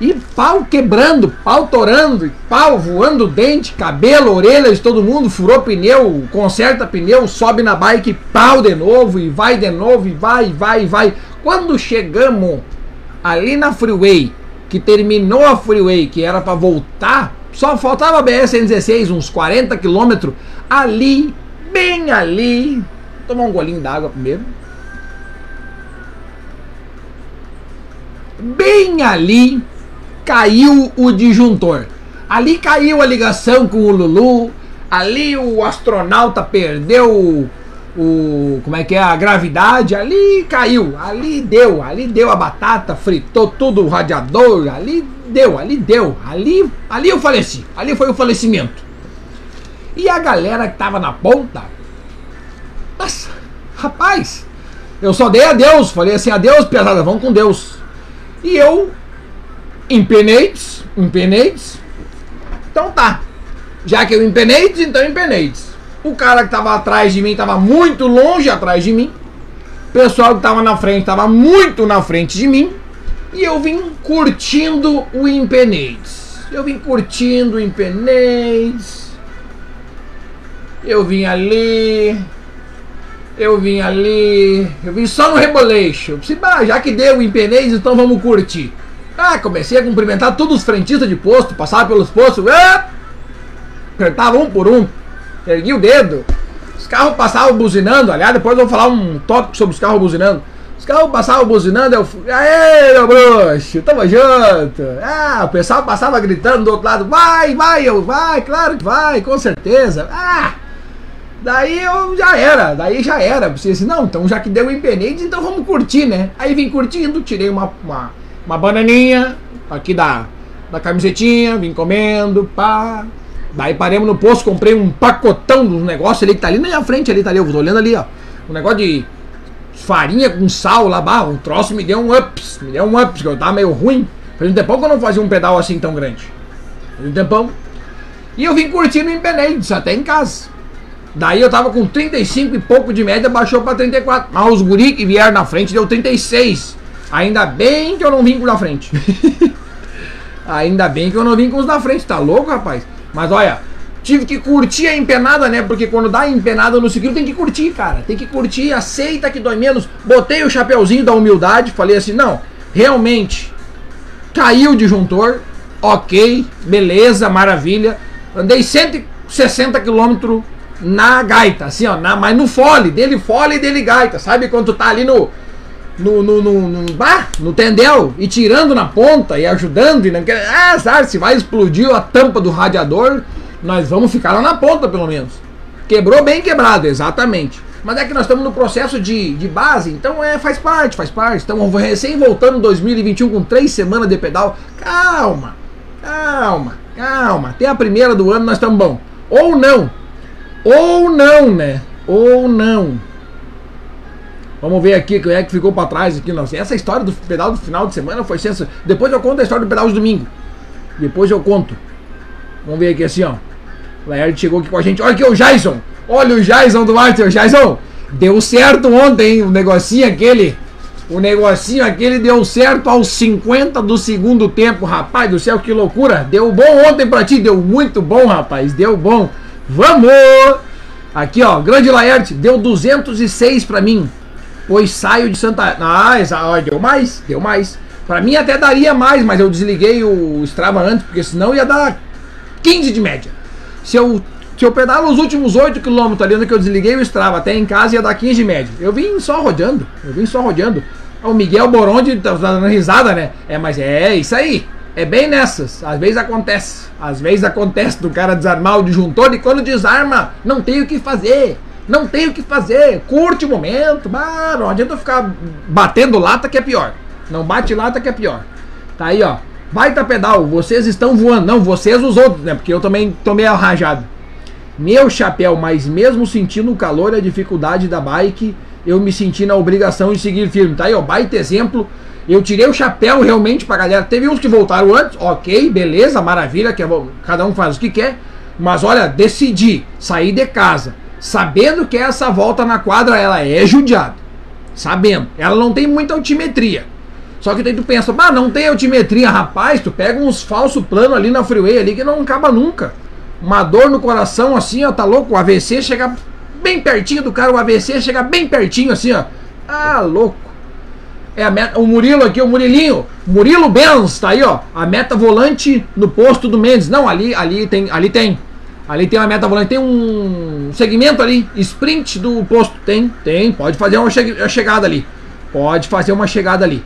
E pau quebrando, pau torando, pau voando dente, cabelo, orelha de todo mundo, furou pneu, conserta pneu, sobe na bike, pau de novo, e vai de novo, e vai, vai, vai. Quando chegamos ali na freeway, que terminou a freeway, que era para voltar, só faltava a BR-116, uns 40 quilômetros, ali, bem ali, tomar um golinho d'água primeiro bem ali caiu o disjuntor. Ali caiu a ligação com o Lulu. Ali o astronauta perdeu o, como é que é a gravidade. Ali caiu, ali deu, ali deu a batata, fritou tudo o radiador. Ali deu, ali deu, ali, ali eu faleci. Ali foi o falecimento. E a galera que tava na ponta, nossa, rapaz, eu só dei adeus. Falei assim: adeus, pesada, vamos com Deus. E eu empeneites, empeneites. Então tá. Já que eu empeneites, então empeneites. O cara que tava atrás de mim tava muito longe atrás de mim. O pessoal que tava na frente tava muito na frente de mim. E eu vim curtindo o empeneites. Eu vim curtindo o empeneites. Eu vim ali, eu vim ali, eu vim só no reboleixo. Já que deu o empenês, então vamos curtir. Ah, comecei a cumprimentar todos os frentistas de posto, passava pelos postos, ah, apertava um por um, ergui o dedo. Os carros passavam buzinando, aliás, depois eu vou falar um tópico sobre os carros buzinando. Os carros passavam buzinando, eu fui, aê, meu bruxo, tamo junto. Ah, o pessoal passava gritando do outro lado, vai, vai, eu, vai, claro que vai, com certeza. Ah, Daí eu já era, daí já era. Você assim, não, então já que deu empenade, então vamos curtir, né? Aí vim curtindo, tirei uma, uma, uma bananinha aqui da, da camisetinha, vim comendo, pá. Daí paremos no posto, comprei um pacotão dos negócios ali que tá ali na minha frente, ali, tá ali, eu tô olhando ali, ó. Um negócio de farinha com sal lá, bah, o troço me deu um ups, me deu um ups, que eu tava meio ruim. Faz um tempão que eu não fazia um pedal assim tão grande. Faz um tempão. E eu vim curtindo o Empenades, até em casa. Daí eu tava com 35 e pouco de média, baixou pra 34. Mas os guri que vieram na frente deu 36. Ainda bem que eu não vim com os da frente. [laughs] Ainda bem que eu não vim com os da frente, tá louco, rapaz? Mas olha, tive que curtir a empenada, né? Porque quando dá empenada no ciclo tem que curtir, cara. Tem que curtir, aceita que dói menos. Botei o chapeuzinho da humildade, falei assim: não, realmente, caiu o disjuntor, ok, beleza, maravilha. Andei 160 quilômetros na gaita, assim, ó, na, mas no fole, dele fole e dele gaita, sabe? Quando tu tá ali no. no, no, no, no, bah, no tendel e tirando na ponta e ajudando e não quer. Ah, sabe, se vai explodir a tampa do radiador, nós vamos ficar lá na ponta pelo menos. Quebrou bem quebrado, exatamente. Mas é que nós estamos no processo de, de base, então é, faz parte, faz parte. Estamos recém voltando em 2021 com três semanas de pedal. Calma, calma, calma. Até a primeira do ano nós estamos bom. Ou não. Ou não, né? Ou não. Vamos ver aqui quem é que ficou para trás aqui. Nossa, essa história do pedal do final de semana foi sensacional. Depois eu conto a história do pedal de domingo. Depois eu conto. Vamos ver aqui assim, ó. Laerte chegou aqui com a gente. Olha aqui o Jason. Olha o Jason do Arthur. Jason, deu certo ontem, hein? O negocinho aquele. O negocinho aquele deu certo aos 50 do segundo tempo. Rapaz do céu, que loucura. Deu bom ontem pra ti. Deu muito bom, rapaz. Deu bom. Vamos! Aqui, ó. Grande Laerte. Deu 206 pra mim. Pois saio de Santa. Ah, deu mais, deu mais. Pra mim até daria mais, mas eu desliguei o Strava antes, porque senão ia dar 15 de média. Se eu, se eu pedalo os últimos 8 km ali onde que eu desliguei o Strava até em casa, ia dar 15 de média. Eu vim só rodeando, eu vim só rodeando. O Miguel Borondi tá dando risada, né? É, mas é isso aí. É bem nessas. Às vezes acontece. Às vezes acontece do cara desarmar o disjuntor e quando desarma, não tem o que fazer. Não tem o que fazer. Curte o momento. Bah, não adianta ficar batendo lata que é pior. Não bate lata que é pior. Tá aí, ó. Baita pedal. Vocês estão voando. Não, vocês os outros, né? Porque eu também tomei arranjado. Meu chapéu, mas mesmo sentindo o calor e a dificuldade da bike, eu me senti na obrigação de seguir firme. Tá aí, ó. Baita exemplo. Eu tirei o chapéu realmente pra galera. Teve uns que voltaram antes, ok, beleza, maravilha, que é, cada um faz o que quer. Mas olha, decidi sair de casa sabendo que essa volta na quadra ela é judiada. Sabendo. Ela não tem muita altimetria. Só que daí tu pensa, ah, não tem altimetria, rapaz, tu pega uns falsos planos ali na freeway ali que não acaba nunca. Uma dor no coração assim, ó, tá louco? O AVC chega bem pertinho do cara, o AVC chega bem pertinho assim, ó. Ah, louco. É a meta, o Murilo aqui, o Murilinho, Murilo Benz, tá aí, ó. A meta volante no posto do Mendes. Não, ali, ali tem, ali tem. Ali tem uma meta volante, tem um segmento ali, sprint do posto. Tem, tem, pode fazer uma, che chegada ali. Pode fazer uma chegada ali.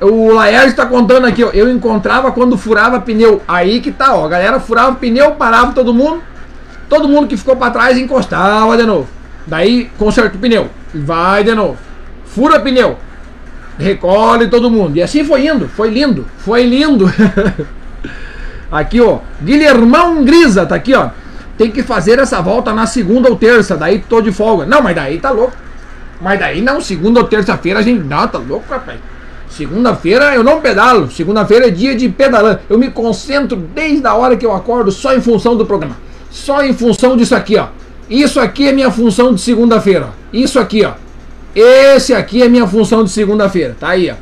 O Laércio está contando aqui, ó, eu encontrava quando furava pneu. Aí que tá, ó, a galera furava pneu, parava todo mundo. Todo mundo que ficou para trás encostava de novo. Daí conserta o pneu, vai de novo. Fura pneu, recolhe todo mundo. E assim foi indo, foi lindo, foi lindo. [laughs] Aqui, ó. Guilhermão Grisa, tá aqui, ó. Tem que fazer essa volta na segunda ou terça, daí tô de folga. Não, mas daí tá louco. Mas daí não, segunda ou terça-feira a gente. Não, tá louco, rapaz. Segunda-feira eu não pedalo. Segunda-feira é dia de pedalar. Eu me concentro desde a hora que eu acordo só em função do programa. Só em função disso aqui, ó. Isso aqui é minha função de segunda-feira. Isso aqui, ó. Esse aqui é minha função de segunda-feira. Tá aí, ó.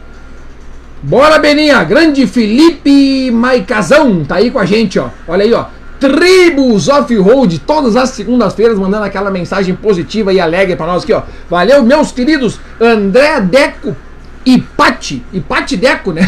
Bora, Beninha! Grande Felipe Maicazão tá aí com a gente, ó. Olha aí, ó. Tribos Off-Road, todas as segundas-feiras, mandando aquela mensagem positiva e alegre para nós aqui, ó. Valeu, meus queridos André Deco e Pati. E Pati Deco, né?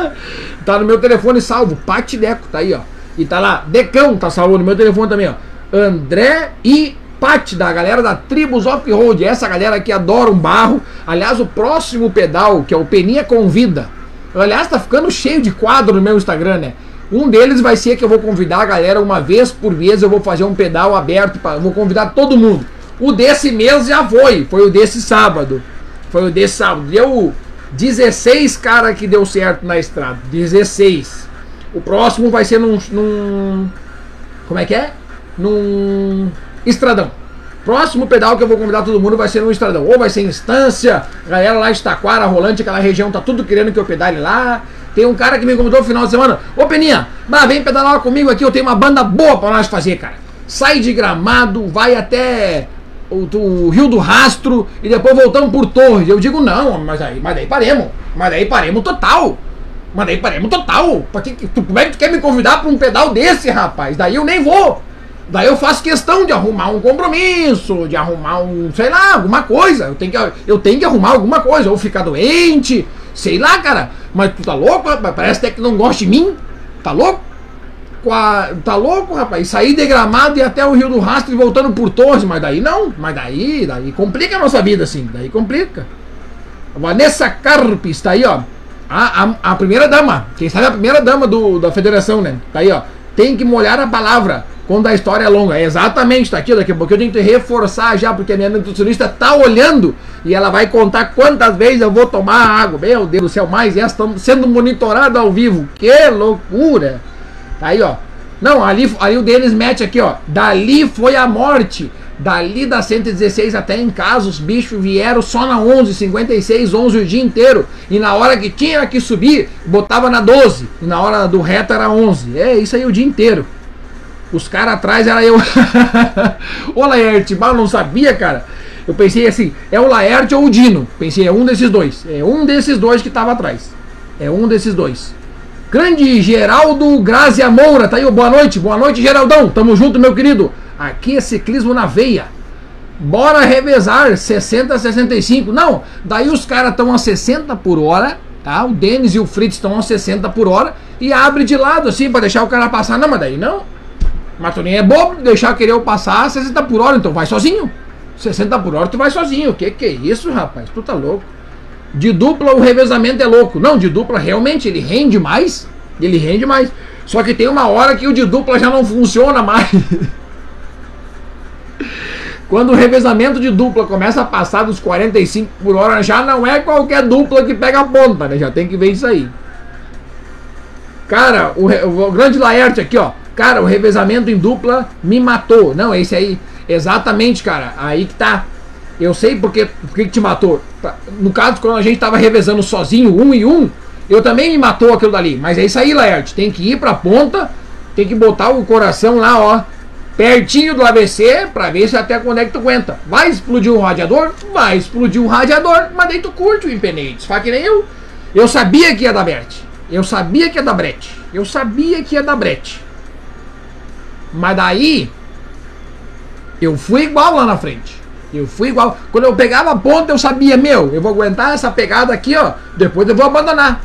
[laughs] tá no meu telefone salvo. Pati Deco, tá aí, ó. E tá lá, Decão, tá salvo no meu telefone também, ó. André e Pati, da galera da Tribos Off-Road, essa galera que adora um barro. Aliás, o próximo pedal, que é o Peninha Convida. Aliás, tá ficando cheio de quadro no meu Instagram, né? Um deles vai ser que eu vou convidar a galera uma vez por mês, eu vou fazer um pedal aberto, pra, vou convidar todo mundo. O desse mês já foi, foi o desse sábado. Foi o desse sábado. Deu 16 cara que deu certo na estrada. 16. O próximo vai ser num, num como é que é? Num Estradão. Próximo pedal que eu vou convidar todo mundo vai ser no Estradão. Ou vai ser Instância, galera lá de Taquara, Rolante, aquela região, tá tudo querendo que eu pedale lá. Tem um cara que me convidou no final de semana. Ô Peninha, vem pedalar comigo aqui, eu tenho uma banda boa pra nós fazer, cara. Sai de gramado, vai até o, o, Rio do Rastro e depois voltamos por Torres. Eu digo, não, mas aí, mas daí paremos. Mas daí paremos total. Mas daí paremos total. Que, tu, como é que tu quer me convidar pra um pedal desse, rapaz? Daí eu nem vou. Daí eu faço questão de arrumar um compromisso, de arrumar um, sei lá, alguma coisa. Eu tenho que, eu tenho que arrumar alguma coisa, ou ficar doente, sei lá, cara. Mas tu tá louco, rapaz? Parece até que não gosta de mim. Tá louco? Tá louco, rapaz? Sair de gramado e até o Rio do Rastro e voltando por Torres, mas daí não. Mas daí, daí complica a nossa vida, assim. Daí complica. Vanessa Carpes, tá aí, ó. A, a, a, primeira dama, quem sabe a primeira dama do, da federação, né? Tá aí, ó. Tem que molhar a palavra quando a história é longa. É exatamente, tá aqui, daqui a pouco eu tenho que reforçar já, porque a minha nutricionista tá olhando e ela vai contar quantas vezes eu vou tomar água. Meu Deus do céu, mais essa estamos sendo monitorado ao vivo. Que loucura! Tá aí, ó. Não, ali, ali o deles mete aqui, ó. Dali foi a morte. Dali da 116 até em casa, os bichos vieram só na 11, 56, 11 o dia inteiro. E na hora que tinha que subir, botava na 12. E na hora do reto era 11. É isso aí o dia inteiro. Os caras atrás era eu. [laughs] Ô Laerte, mal não sabia, cara. Eu pensei assim, é o Laerte ou o Dino. Pensei, é um desses dois. É um desses dois que tava atrás. É um desses dois. Grande Geraldo Grazia Moura, tá aí, boa noite, boa noite, Geraldão. Tamo junto, meu querido. Aqui é ciclismo na veia. Bora revezar 60 a 65. Não, daí os caras estão a 60 por hora, tá? O Denis e o Fritz estão a 60 por hora e abre de lado assim para deixar o cara passar. Não, mas daí não. Mas tu nem é bobo deixar querer eu passar a 60 por hora, então vai sozinho. 60 por hora tu vai sozinho. O que que é isso, rapaz? Tu tá louco. De dupla o revezamento é louco. Não, de dupla realmente ele rende mais. Ele rende mais. Só que tem uma hora que o de dupla já não funciona mais. [laughs] Quando o revezamento de dupla começa a passar dos 45 por hora, já não é qualquer dupla que pega a ponta, né? Já tem que ver isso aí. Cara, o, o grande Laerte aqui, ó. Cara, o revezamento em dupla me matou. Não, esse aí. Exatamente, cara. Aí que tá. Eu sei porque, porque que te matou. Tá, no caso, quando a gente tava revezando sozinho, um e um, eu também me matou aquilo dali. Mas é isso aí, Laerte. Tem que ir pra ponta, tem que botar o coração lá, ó. Pertinho do AVC, pra ver se até quando é que tu aguenta. Vai explodir o radiador? Vai explodir o radiador, mas daí tu curte o Impenate. Faz que nem eu. Eu sabia que ia dar brete. Eu sabia que ia dar brete. Eu sabia que ia dar brete. Mas daí, eu fui igual lá na frente. Eu fui igual. Quando eu pegava a ponta, eu sabia, meu, eu vou aguentar essa pegada aqui, ó. Depois eu vou abandonar.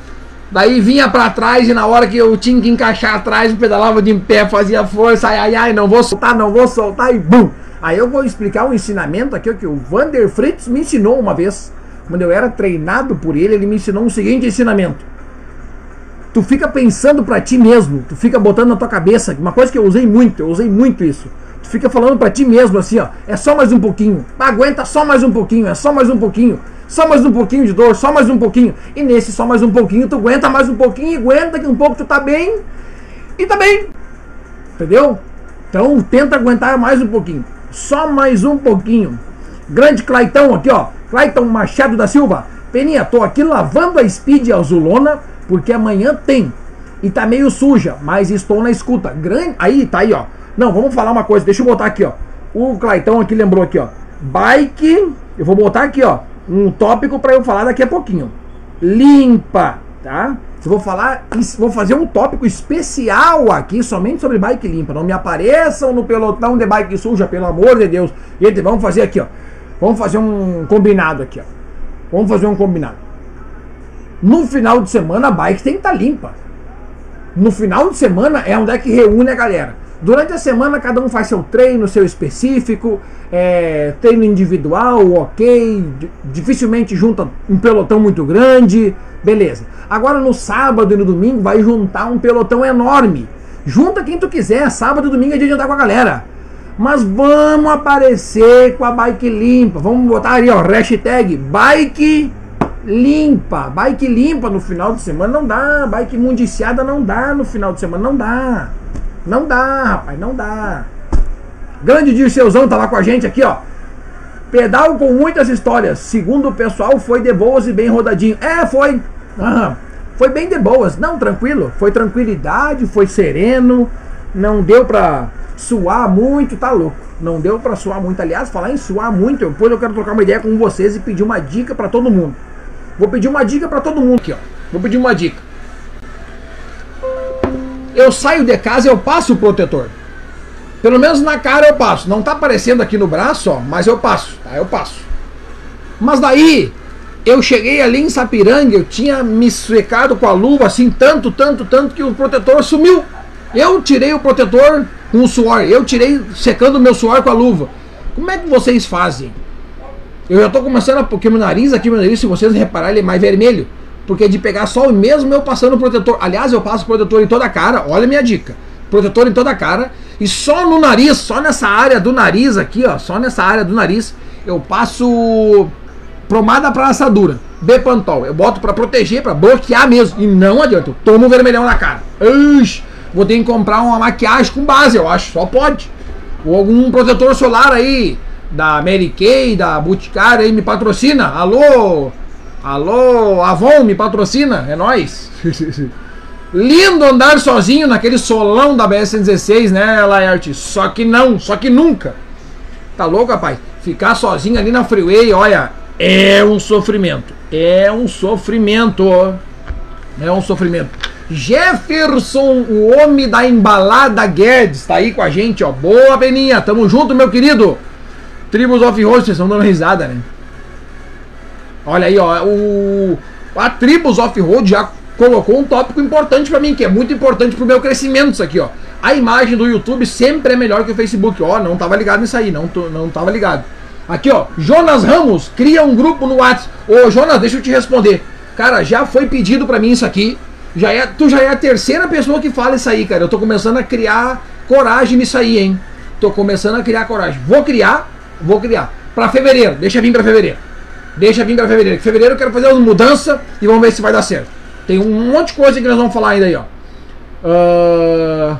Daí vinha para trás e na hora que eu tinha que encaixar atrás, pedalava de pé, fazia força, ai, ai, ai, não vou soltar, não vou soltar e bum! Aí eu vou explicar um ensinamento aqui que o Vander Fritz me ensinou uma vez. Quando eu era treinado por ele, ele me ensinou um seguinte ensinamento. Tu fica pensando para ti mesmo, tu fica botando na tua cabeça, uma coisa que eu usei muito, eu usei muito isso fica falando para ti mesmo assim, ó, é só mais um pouquinho, aguenta só mais um pouquinho, é só mais um pouquinho, só mais um pouquinho de dor, só mais um pouquinho. E nesse só mais um pouquinho, tu aguenta mais um pouquinho, aguenta que um pouco tu tá bem e tá bem. Entendeu? Então tenta aguentar mais um pouquinho. Só mais um pouquinho. Grande Claitão aqui, ó. Claitão Machado da Silva. Peninha, tô aqui lavando a Speed Azulona porque amanhã tem. E tá meio suja, mas estou na escuta. Grande, aí tá aí, ó. Não, vamos falar uma coisa. Deixa eu botar aqui, ó. O Claitão aqui lembrou aqui, ó. Bike. Eu vou botar aqui, ó. Um tópico para eu falar daqui a pouquinho. Limpa, tá? Eu vou falar, vou fazer um tópico especial aqui somente sobre bike limpa. Não me apareçam no pelotão de bike suja, pelo amor de Deus. Gente, vamos fazer aqui, ó. Vamos fazer um combinado aqui, ó. Vamos fazer um combinado. No final de semana a bike tem que estar tá limpa. No final de semana é onde é que reúne a galera. Durante a semana, cada um faz seu treino, seu específico, é, treino individual, ok, dificilmente junta um pelotão muito grande, beleza. Agora no sábado e no domingo vai juntar um pelotão enorme. Junta quem tu quiser, sábado e domingo é dia de andar com a galera. Mas vamos aparecer com a bike limpa. Vamos botar aí, ó, hashtag bike limpa. Bike limpa no final de semana não dá. Bike mundiciada não dá no final de semana, não dá. Não dá, rapaz, não dá. Grande Dirceuzão tá lá com a gente aqui, ó. Pedal com muitas histórias. Segundo o pessoal, foi de boas e bem rodadinho. É, foi. Aham. Foi bem de boas. Não, tranquilo. Foi tranquilidade, foi sereno. Não deu pra suar muito, tá louco. Não deu pra suar muito. Aliás, falar em suar muito, depois eu quero trocar uma ideia com vocês e pedir uma dica para todo mundo. Vou pedir uma dica para todo mundo aqui, ó. Vou pedir uma dica eu saio de casa eu passo o protetor. Pelo menos na cara eu passo. Não tá aparecendo aqui no braço, ó, mas eu passo, tá? Eu passo. Mas daí, eu cheguei ali em Sapiranga, eu tinha me secado com a luva assim, tanto, tanto, tanto, que o protetor sumiu. Eu tirei o protetor com o suor, eu tirei secando o meu suor com a luva. Como é que vocês fazem? Eu já tô começando a. Porque meu nariz aqui, meu nariz, se vocês repararem, ele é mais vermelho. Porque de pegar sol, mesmo eu passando protetor. Aliás, eu passo protetor em toda a cara. Olha a minha dica. Protetor em toda a cara. E só no nariz, só nessa área do nariz aqui, ó. Só nessa área do nariz, eu passo promada pra assadura. Bepantol. Eu boto pra proteger, pra bloquear mesmo. E não adianta. Eu tomo vermelhão na cara. Ixi, vou ter que comprar uma maquiagem com base, eu acho. Só pode. Ou algum protetor solar aí da Mary Kay, da Boticário aí me patrocina. Alô? Alô, Avon me patrocina? É nós. [laughs] Lindo andar sozinho naquele solão da BS-16, né, Laerte? Só que não, só que nunca. Tá louco, rapaz? Ficar sozinho ali na freeway, olha, é um sofrimento. É um sofrimento. É um sofrimento. Jefferson, o homem da embalada Guedes, tá aí com a gente, ó. Boa, Beninha. Tamo junto, meu querido. Tribos of Hosts, vocês estão dando risada, né? Olha aí, ó. O, a Tribus of Road já colocou um tópico importante para mim, que é muito importante pro meu crescimento isso aqui, ó. A imagem do YouTube sempre é melhor que o Facebook. Ó, não tava ligado nisso aí, não, não tava ligado. Aqui, ó. Jonas Ramos cria um grupo no WhatsApp. Ô, Jonas, deixa eu te responder. Cara, já foi pedido para mim isso aqui. Já é, tu já é a terceira pessoa que fala isso aí, cara. Eu tô começando a criar coragem nisso aí, hein? Tô começando a criar coragem. Vou criar Vou criar. Para fevereiro, deixa vir para fevereiro. Deixa vir para fevereiro. Que fevereiro eu quero fazer uma mudança e vamos ver se vai dar certo. Tem um monte de coisa que nós vamos falar ainda aí, ó. Uh...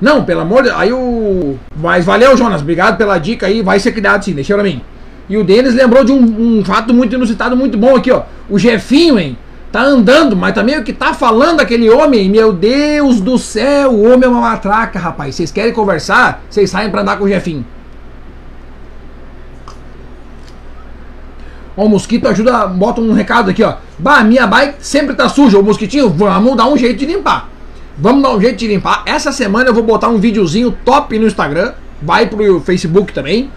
Não, pelo amor de Aí o. Mas valeu, Jonas. Obrigado pela dica aí. Vai ser criado sim, deixa pra mim. E o Denis lembrou de um, um fato muito inusitado, muito bom aqui, ó. O Jefinho, hein? Tá andando, mas também o que tá falando aquele homem, meu Deus do céu, o homem é uma matraca, rapaz. Vocês querem conversar? Vocês saem pra andar com o Jefinho. Ó, o mosquito ajuda, bota um recado aqui, ó. Bah, minha bike sempre tá suja. O mosquitinho, vamos dar um jeito de limpar. Vamos dar um jeito de limpar. Essa semana eu vou botar um videozinho top no Instagram. Vai pro Facebook também.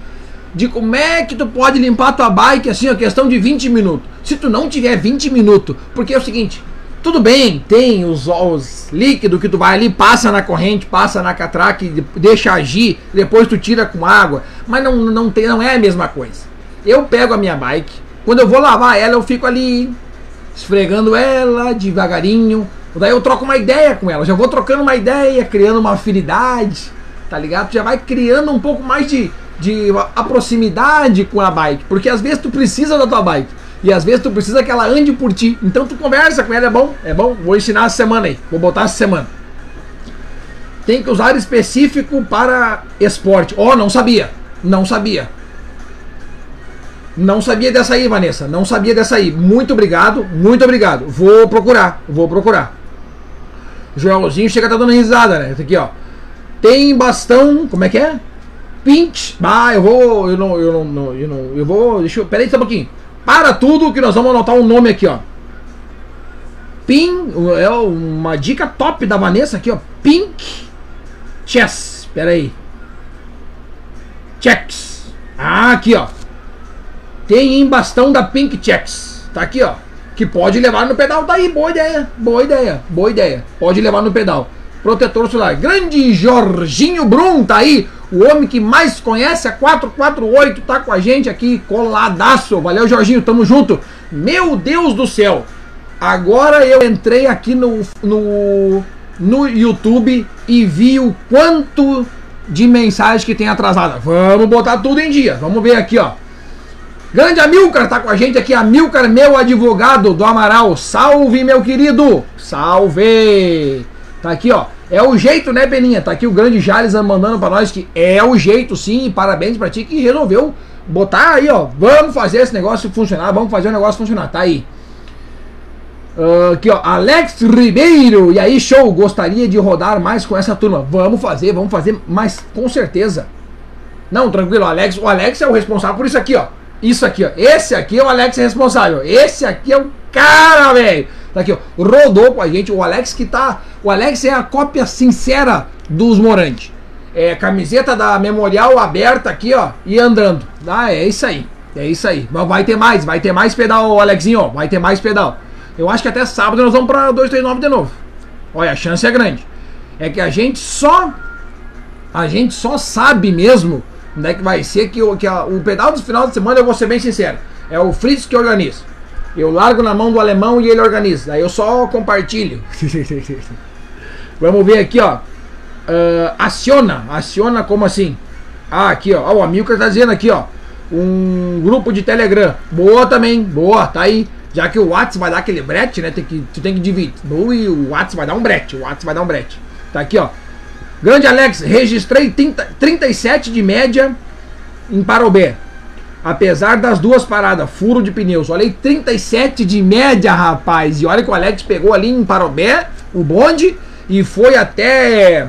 De como é que tu pode limpar tua bike assim, a questão de 20 minutos. Se tu não tiver 20 minutos, porque é o seguinte, tudo bem, tem os, os líquidos que tu vai ali, passa na corrente, passa na catraca, deixa agir, depois tu tira com água, mas não, não, tem, não é a mesma coisa. Eu pego a minha bike, quando eu vou lavar ela, eu fico ali esfregando ela devagarinho. Daí eu troco uma ideia com ela. Já vou trocando uma ideia, criando uma afinidade, tá ligado? Já vai criando um pouco mais de, de a proximidade com a bike. Porque às vezes tu precisa da tua bike. E às vezes tu precisa que ela ande por ti. Então tu conversa com ela, é bom? É bom? Vou ensinar essa semana aí. Vou botar essa semana. Tem que usar específico para esporte. Oh, não sabia. Não sabia. Não sabia dessa aí, Vanessa. Não sabia dessa aí. Muito obrigado, muito obrigado. Vou procurar, vou procurar. Joelzinho chega tá dando risada, né? Esse aqui, ó. Tem bastão. Como é que é? Pinch. Ah, eu vou. Eu não. Eu não. Eu não. Eu vou. Deixa eu. Pera aí só um pouquinho. Para tudo que nós vamos anotar um nome aqui, ó. Pin. É uma dica top da Vanessa aqui, ó. Pink Chess. Pera aí. Checks. Ah, aqui, ó. Tem embastão da Pink Checks. Tá aqui, ó. Que pode levar no pedal. Tá aí, boa ideia. Boa ideia. Boa ideia. Pode levar no pedal. Protetor solar. Grande Jorginho Brum tá aí. O homem que mais conhece a 448 tá com a gente aqui, coladaço. Valeu, Jorginho, tamo junto. Meu Deus do céu. Agora eu entrei aqui no, no, no YouTube e vi o quanto de mensagem que tem atrasada. Vamos botar tudo em dia. Vamos ver aqui, ó. Grande Amilcar tá com a gente aqui, Amilcar, meu advogado do Amaral. Salve, meu querido! Salve! Tá aqui, ó. É o jeito, né, Beninha? Tá aqui o grande Jales mandando para nós que é o jeito, sim. Parabéns pra ti que resolveu botar aí, ó. Vamos fazer esse negócio funcionar, vamos fazer o negócio funcionar. Tá aí. Uh, aqui, ó. Alex Ribeiro. E aí, show. Gostaria de rodar mais com essa turma. Vamos fazer, vamos fazer, mas com certeza. Não, tranquilo, Alex. O Alex é o responsável por isso aqui, ó. Isso aqui, ó. Esse aqui é o Alex responsável. Esse aqui é o cara, velho. Tá aqui, ó. Rodou com a gente. O Alex que tá. O Alex é a cópia sincera dos Morantes. É camiseta da Memorial aberta aqui, ó. E andando. Ah, é isso aí. É isso aí. Mas vai ter mais. Vai ter mais pedal, Alexinho, ó. Vai ter mais pedal. Eu acho que até sábado nós vamos pra 239 de novo. Olha, a chance é grande. É que a gente só. A gente só sabe mesmo Onde é que vai ser que, o, que a, o pedal do final de semana, eu vou ser bem sincero, é o Fritz que organiza. Eu largo na mão do alemão e ele organiza. Aí eu só compartilho. [laughs] Vamos ver aqui, ó. Uh, aciona. Aciona como assim? Ah, aqui, ó. O Amilcar tá dizendo aqui, ó. Um grupo de Telegram. Boa também. Boa, tá aí. Já que o WhatsApp vai dar aquele brete, né? Tem que, tu tem que dividir. No e o WhatsApp vai dar um brete. O WhatsApp vai dar um brete. Tá aqui, ó. Grande Alex, registrei 30, 37 de média em Parobé. Apesar das duas paradas, furo de pneus. Olha aí, 37 de média, rapaz. E olha que o Alex pegou ali em Parobé, o bonde, e foi até.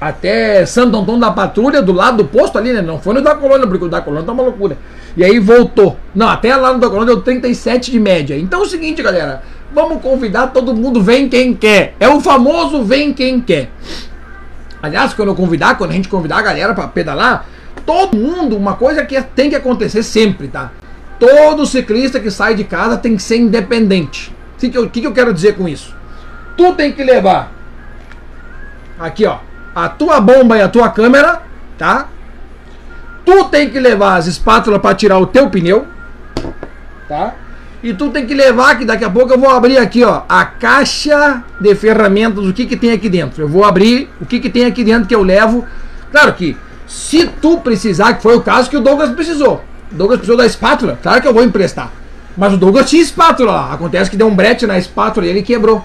Até Santo Antônio da Patrulha, do lado do posto ali, né? Não foi no da Colônia, porque o da Colônia tá uma loucura. E aí voltou. Não, até lá no da Colônia deu 37 de média. Então é o seguinte, galera. Vamos convidar todo mundo, vem quem quer. É o famoso vem quem quer. Aliás, quando eu convidar, quando a gente convidar a galera para pedalar, todo mundo, uma coisa que tem que acontecer sempre, tá? Todo ciclista que sai de casa tem que ser independente. O que, que, eu, que, que eu quero dizer com isso? Tu tem que levar aqui, ó, a tua bomba e a tua câmera, tá? Tu tem que levar as espátulas para tirar o teu pneu, tá? E tu tem que levar, que daqui a pouco eu vou abrir aqui, ó, a caixa de ferramentas, o que que tem aqui dentro. Eu vou abrir o que que tem aqui dentro que eu levo. Claro que se tu precisar, que foi o caso que o Douglas precisou. O Douglas precisou da espátula, claro que eu vou emprestar. Mas o Douglas tinha espátula lá. Acontece que deu um brete na espátula e ele quebrou.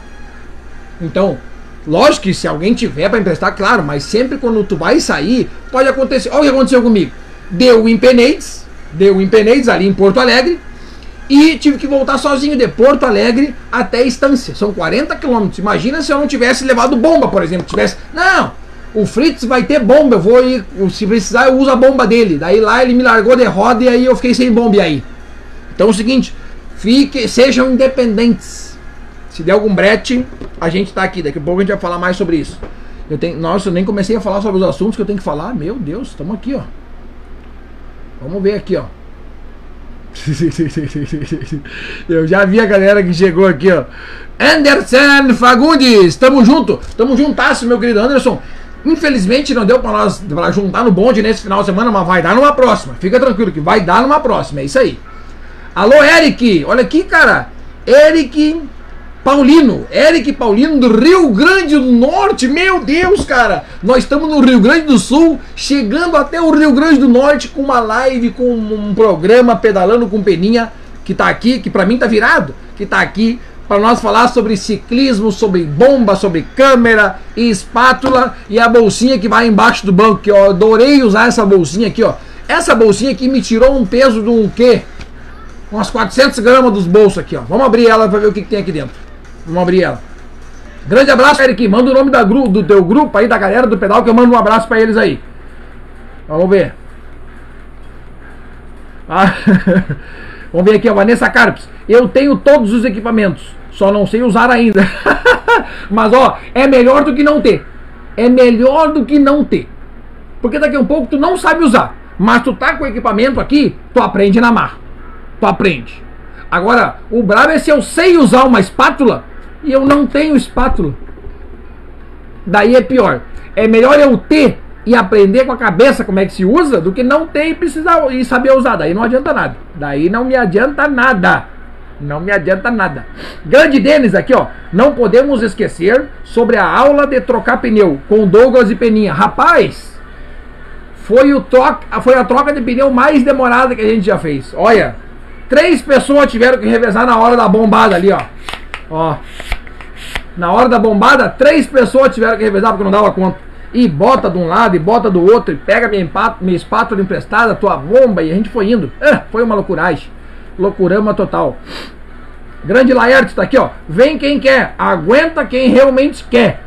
Então, lógico que se alguém tiver para emprestar, claro, mas sempre quando tu vai sair, pode acontecer. Olha o que aconteceu comigo. Deu o Impenades, deu o Impenades ali em Porto Alegre, e tive que voltar sozinho de Porto Alegre até Estância. São 40 quilômetros. Imagina se eu não tivesse levado bomba, por exemplo. Tivesse. Não! O Fritz vai ter bomba, eu vou ir. Se precisar, eu uso a bomba dele. Daí lá ele me largou de roda e aí eu fiquei sem bomba. E aí? Então é o seguinte: fique, sejam independentes. Se der algum brete, a gente tá aqui. Daqui a pouco a gente vai falar mais sobre isso. Eu tenho, nossa, eu nem comecei a falar sobre os assuntos que eu tenho que falar. Meu Deus, estamos aqui, ó. Vamos ver aqui, ó. [laughs] Eu já vi a galera que chegou aqui, ó. Anderson Fagundes, tamo junto, tamo juntasso, meu querido Anderson. Infelizmente não deu para nós pra juntar no bonde nesse final de semana, mas vai dar numa próxima. Fica tranquilo que vai dar numa próxima, é isso aí. Alô, Eric, olha aqui, cara. Eric Paulino, Eric Paulino do Rio Grande do Norte, meu Deus, cara, nós estamos no Rio Grande do Sul, chegando até o Rio Grande do Norte com uma live, com um programa pedalando com peninha que tá aqui, que para mim tá virado, que tá aqui para nós falar sobre ciclismo, sobre bomba, sobre câmera e espátula e a bolsinha que vai embaixo do banco, que eu adorei usar essa bolsinha aqui, ó. Essa bolsinha aqui me tirou um peso de um quê? Umas 400 gramas dos bolsos aqui, ó. Vamos abrir ela para ver o que, que tem aqui dentro. Vamos abrir ela. Grande abraço, Eric. Manda o nome da gru do teu grupo aí, da galera do pedal, que eu mando um abraço para eles aí. Vamos ver. Ah, [laughs] vamos ver aqui, a Vanessa Carpes. Eu tenho todos os equipamentos, só não sei usar ainda. [laughs] Mas ó, é melhor do que não ter. É melhor do que não ter. Porque daqui a um pouco tu não sabe usar. Mas tu tá com o equipamento aqui, tu aprende na mar. Tu aprende. Agora, o brabo é se eu sei usar uma espátula, e eu não tenho espátula. Daí é pior. É melhor eu ter e aprender com a cabeça como é que se usa do que não ter e precisar e saber usar. Daí não adianta nada. Daí não me adianta nada. Não me adianta nada. Grande Denis aqui, ó. Não podemos esquecer sobre a aula de trocar pneu com Douglas e Peninha. Rapaz, foi, o troca, foi a troca de pneu mais demorada que a gente já fez. Olha, três pessoas tiveram que revezar na hora da bombada ali, ó. Ó. Na hora da bombada, três pessoas tiveram que revezar porque não dava conta. E bota de um lado e bota do outro, e pega minha, minha espátula emprestada, tua bomba, e a gente foi indo. É, foi uma loucuragem. Loucurama total. Grande Laerte está aqui, ó. Vem quem quer, aguenta quem realmente quer.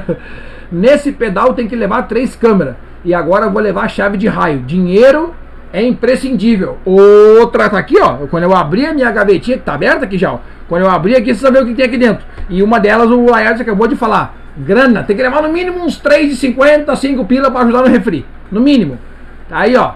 [laughs] Nesse pedal tem que levar três câmeras. E agora eu vou levar a chave de raio. Dinheiro é imprescindível. Outra tá aqui, ó. Quando eu abri a minha gavetinha, que tá aberta aqui já, ó. Quando eu abri aqui, você sabe o que tem aqui dentro. E uma delas o Laerte acabou de falar. Grana, tem que levar no mínimo uns 3,50, 5 pila para ajudar no refri. No mínimo. Tá aí, ó.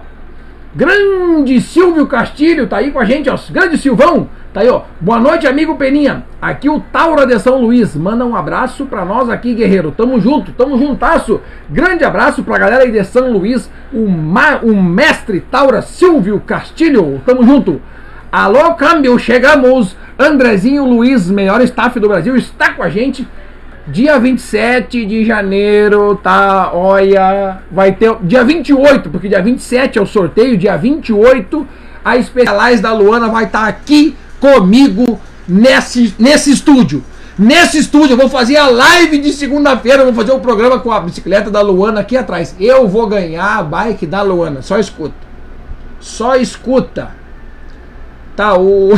Grande Silvio Castilho tá aí com a gente, ó. Grande Silvão. Tá aí, ó. Boa noite, amigo Peninha. Aqui o Taura de São Luís. Manda um abraço pra nós aqui, guerreiro. Tamo junto, tamo juntasso. Grande abraço pra galera aí de São Luís. O, ma o mestre Taura Silvio Castilho. Tamo junto. Alô, câmbio, chegamos. Andrezinho Luiz, melhor staff do Brasil, está com a gente. Dia 27 de janeiro, tá? Olha, vai ter. Dia 28, porque dia 27 é o sorteio, dia 28, a Specialize da Luana vai estar tá aqui comigo nesse, nesse estúdio. Nesse estúdio, eu vou fazer a live de segunda-feira, vou fazer o um programa com a bicicleta da Luana aqui atrás. Eu vou ganhar a bike da Luana, só escuta. Só escuta. Tá, o.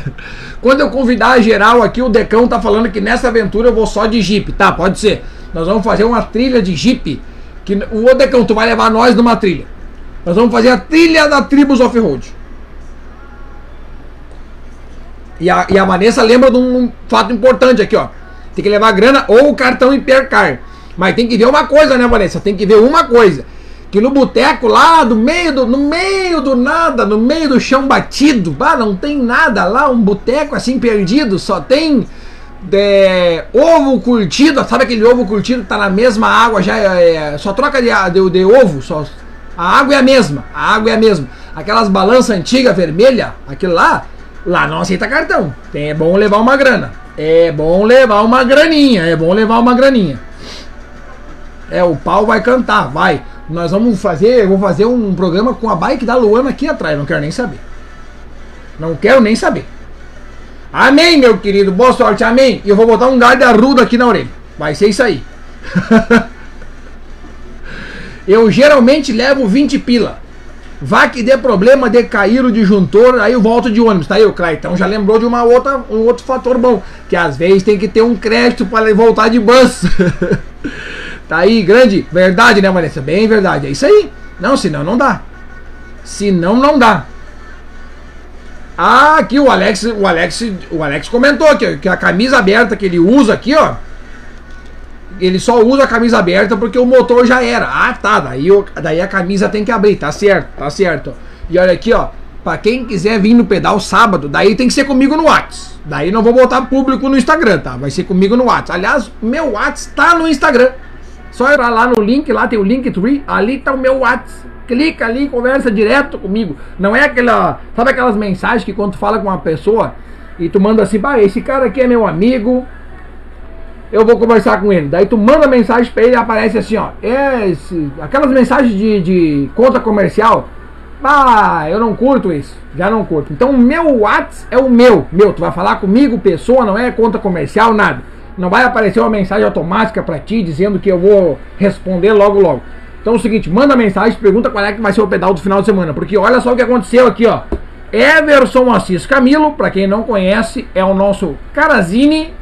[laughs] Quando eu convidar a geral aqui, o Decão tá falando que nessa aventura eu vou só de Jeep. Tá, pode ser. Nós vamos fazer uma trilha de Jeep. Que... O Decão, tu vai levar nós numa trilha. Nós vamos fazer a trilha da Tribus Off-Road. E a, e a Vanessa lembra de um fato importante aqui, ó. Tem que levar grana ou o cartão Hipercar. Mas tem que ver uma coisa, né, Vanessa? Tem que ver uma coisa que no boteco lá do meio do no meio do nada, no meio do chão batido, bah, não tem nada lá, um boteco assim perdido, só tem é, ovo curtido, sabe aquele ovo curtido que tá na mesma água já é, é, só troca de, de, de, ovo, só a água é a mesma, a água é a mesma. Aquelas balanças antigas vermelha, aquilo lá, lá não aceita cartão. É bom levar uma grana. É bom levar uma graninha, é bom levar uma graninha. É, o pau vai cantar, vai. Nós vamos fazer, eu vou fazer um programa com a bike da Luana aqui atrás, não quero nem saber. Não quero nem saber. Amém, meu querido. Boa sorte, amém. E eu vou botar um guarda-rudo aqui na orelha. Vai ser isso aí. [laughs] eu geralmente levo 20 pila. Vá que dê problema de cair o disjuntor, aí eu volto de ônibus, tá aí, o Então já lembrou de uma outra, um outro fator bom, que às vezes tem que ter um crédito para voltar de bus. [laughs] Tá aí, grande. Verdade, né, Vanessa? Bem verdade. É isso aí. Não, senão não dá. Senão não dá. Ah, aqui o Alex, o Alex, o Alex comentou que a camisa aberta que ele usa aqui, ó. Ele só usa a camisa aberta porque o motor já era. Ah, tá. Daí, daí a camisa tem que abrir. Tá certo, tá certo. E olha aqui, ó. Pra quem quiser vir no pedal sábado, daí tem que ser comigo no Whats. Daí não vou botar público no Instagram, tá? Vai ser comigo no Whats. Aliás, meu Whats tá no Instagram. Só ir lá no link, lá tem o Linktree, ali tá o meu WhatsApp. Clica ali conversa direto comigo. Não é aquela. Sabe aquelas mensagens que quando tu fala com uma pessoa e tu manda assim, bah, esse cara aqui é meu amigo, eu vou conversar com ele. Daí tu manda mensagem pra ele aparece assim, ó. É esse, aquelas mensagens de, de conta comercial. Ah, eu não curto isso. Já não curto. Então o meu WhatsApp é o meu. Meu, tu vai falar comigo, pessoa, não é conta comercial, nada. Não vai aparecer uma mensagem automática para ti dizendo que eu vou responder logo logo. Então é o seguinte, manda mensagem, pergunta qual é que vai ser o pedal do final de semana, porque olha só o que aconteceu aqui, ó. Everson Assis Camilo, para quem não conhece, é o nosso Carazine.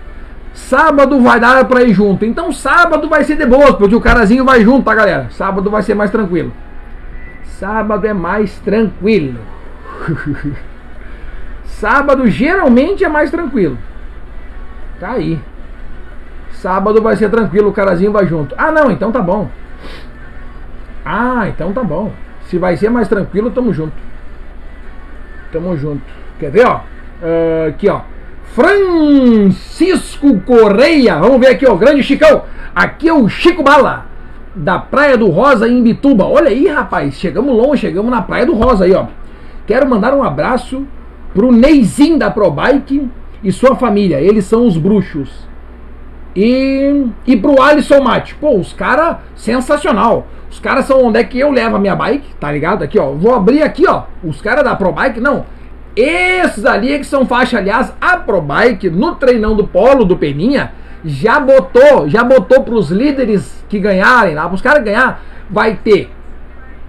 Sábado vai dar para ir junto. Então sábado vai ser de boas, porque o Carazinho vai junto, tá, galera? Sábado vai ser mais tranquilo. Sábado é mais tranquilo. [laughs] sábado geralmente é mais tranquilo. Tá aí. Sábado vai ser tranquilo, o carazinho vai junto. Ah, não, então tá bom. Ah, então tá bom. Se vai ser mais tranquilo, tamo junto. Tamo junto. Quer ver, ó? Uh, aqui, ó. Francisco Correia. Vamos ver aqui, ó. Grande Chicão. Aqui é o Chico Bala. Da Praia do Rosa, em Bituba. Olha aí, rapaz. Chegamos longe. Chegamos na Praia do Rosa aí, ó. Quero mandar um abraço pro Neizinho da ProBike e sua família. Eles são os bruxos. E, e pro Alisson Mate. Pô, os caras, sensacional. Os caras são onde é que eu levo a minha bike, tá ligado? Aqui, ó. Vou abrir aqui, ó. Os caras da ProBike, não. Esses ali é que são faixa, aliás, a ProBike no treinão do Polo do Peninha já botou, já botou pros líderes que ganharem lá, pros caras ganhar, vai ter.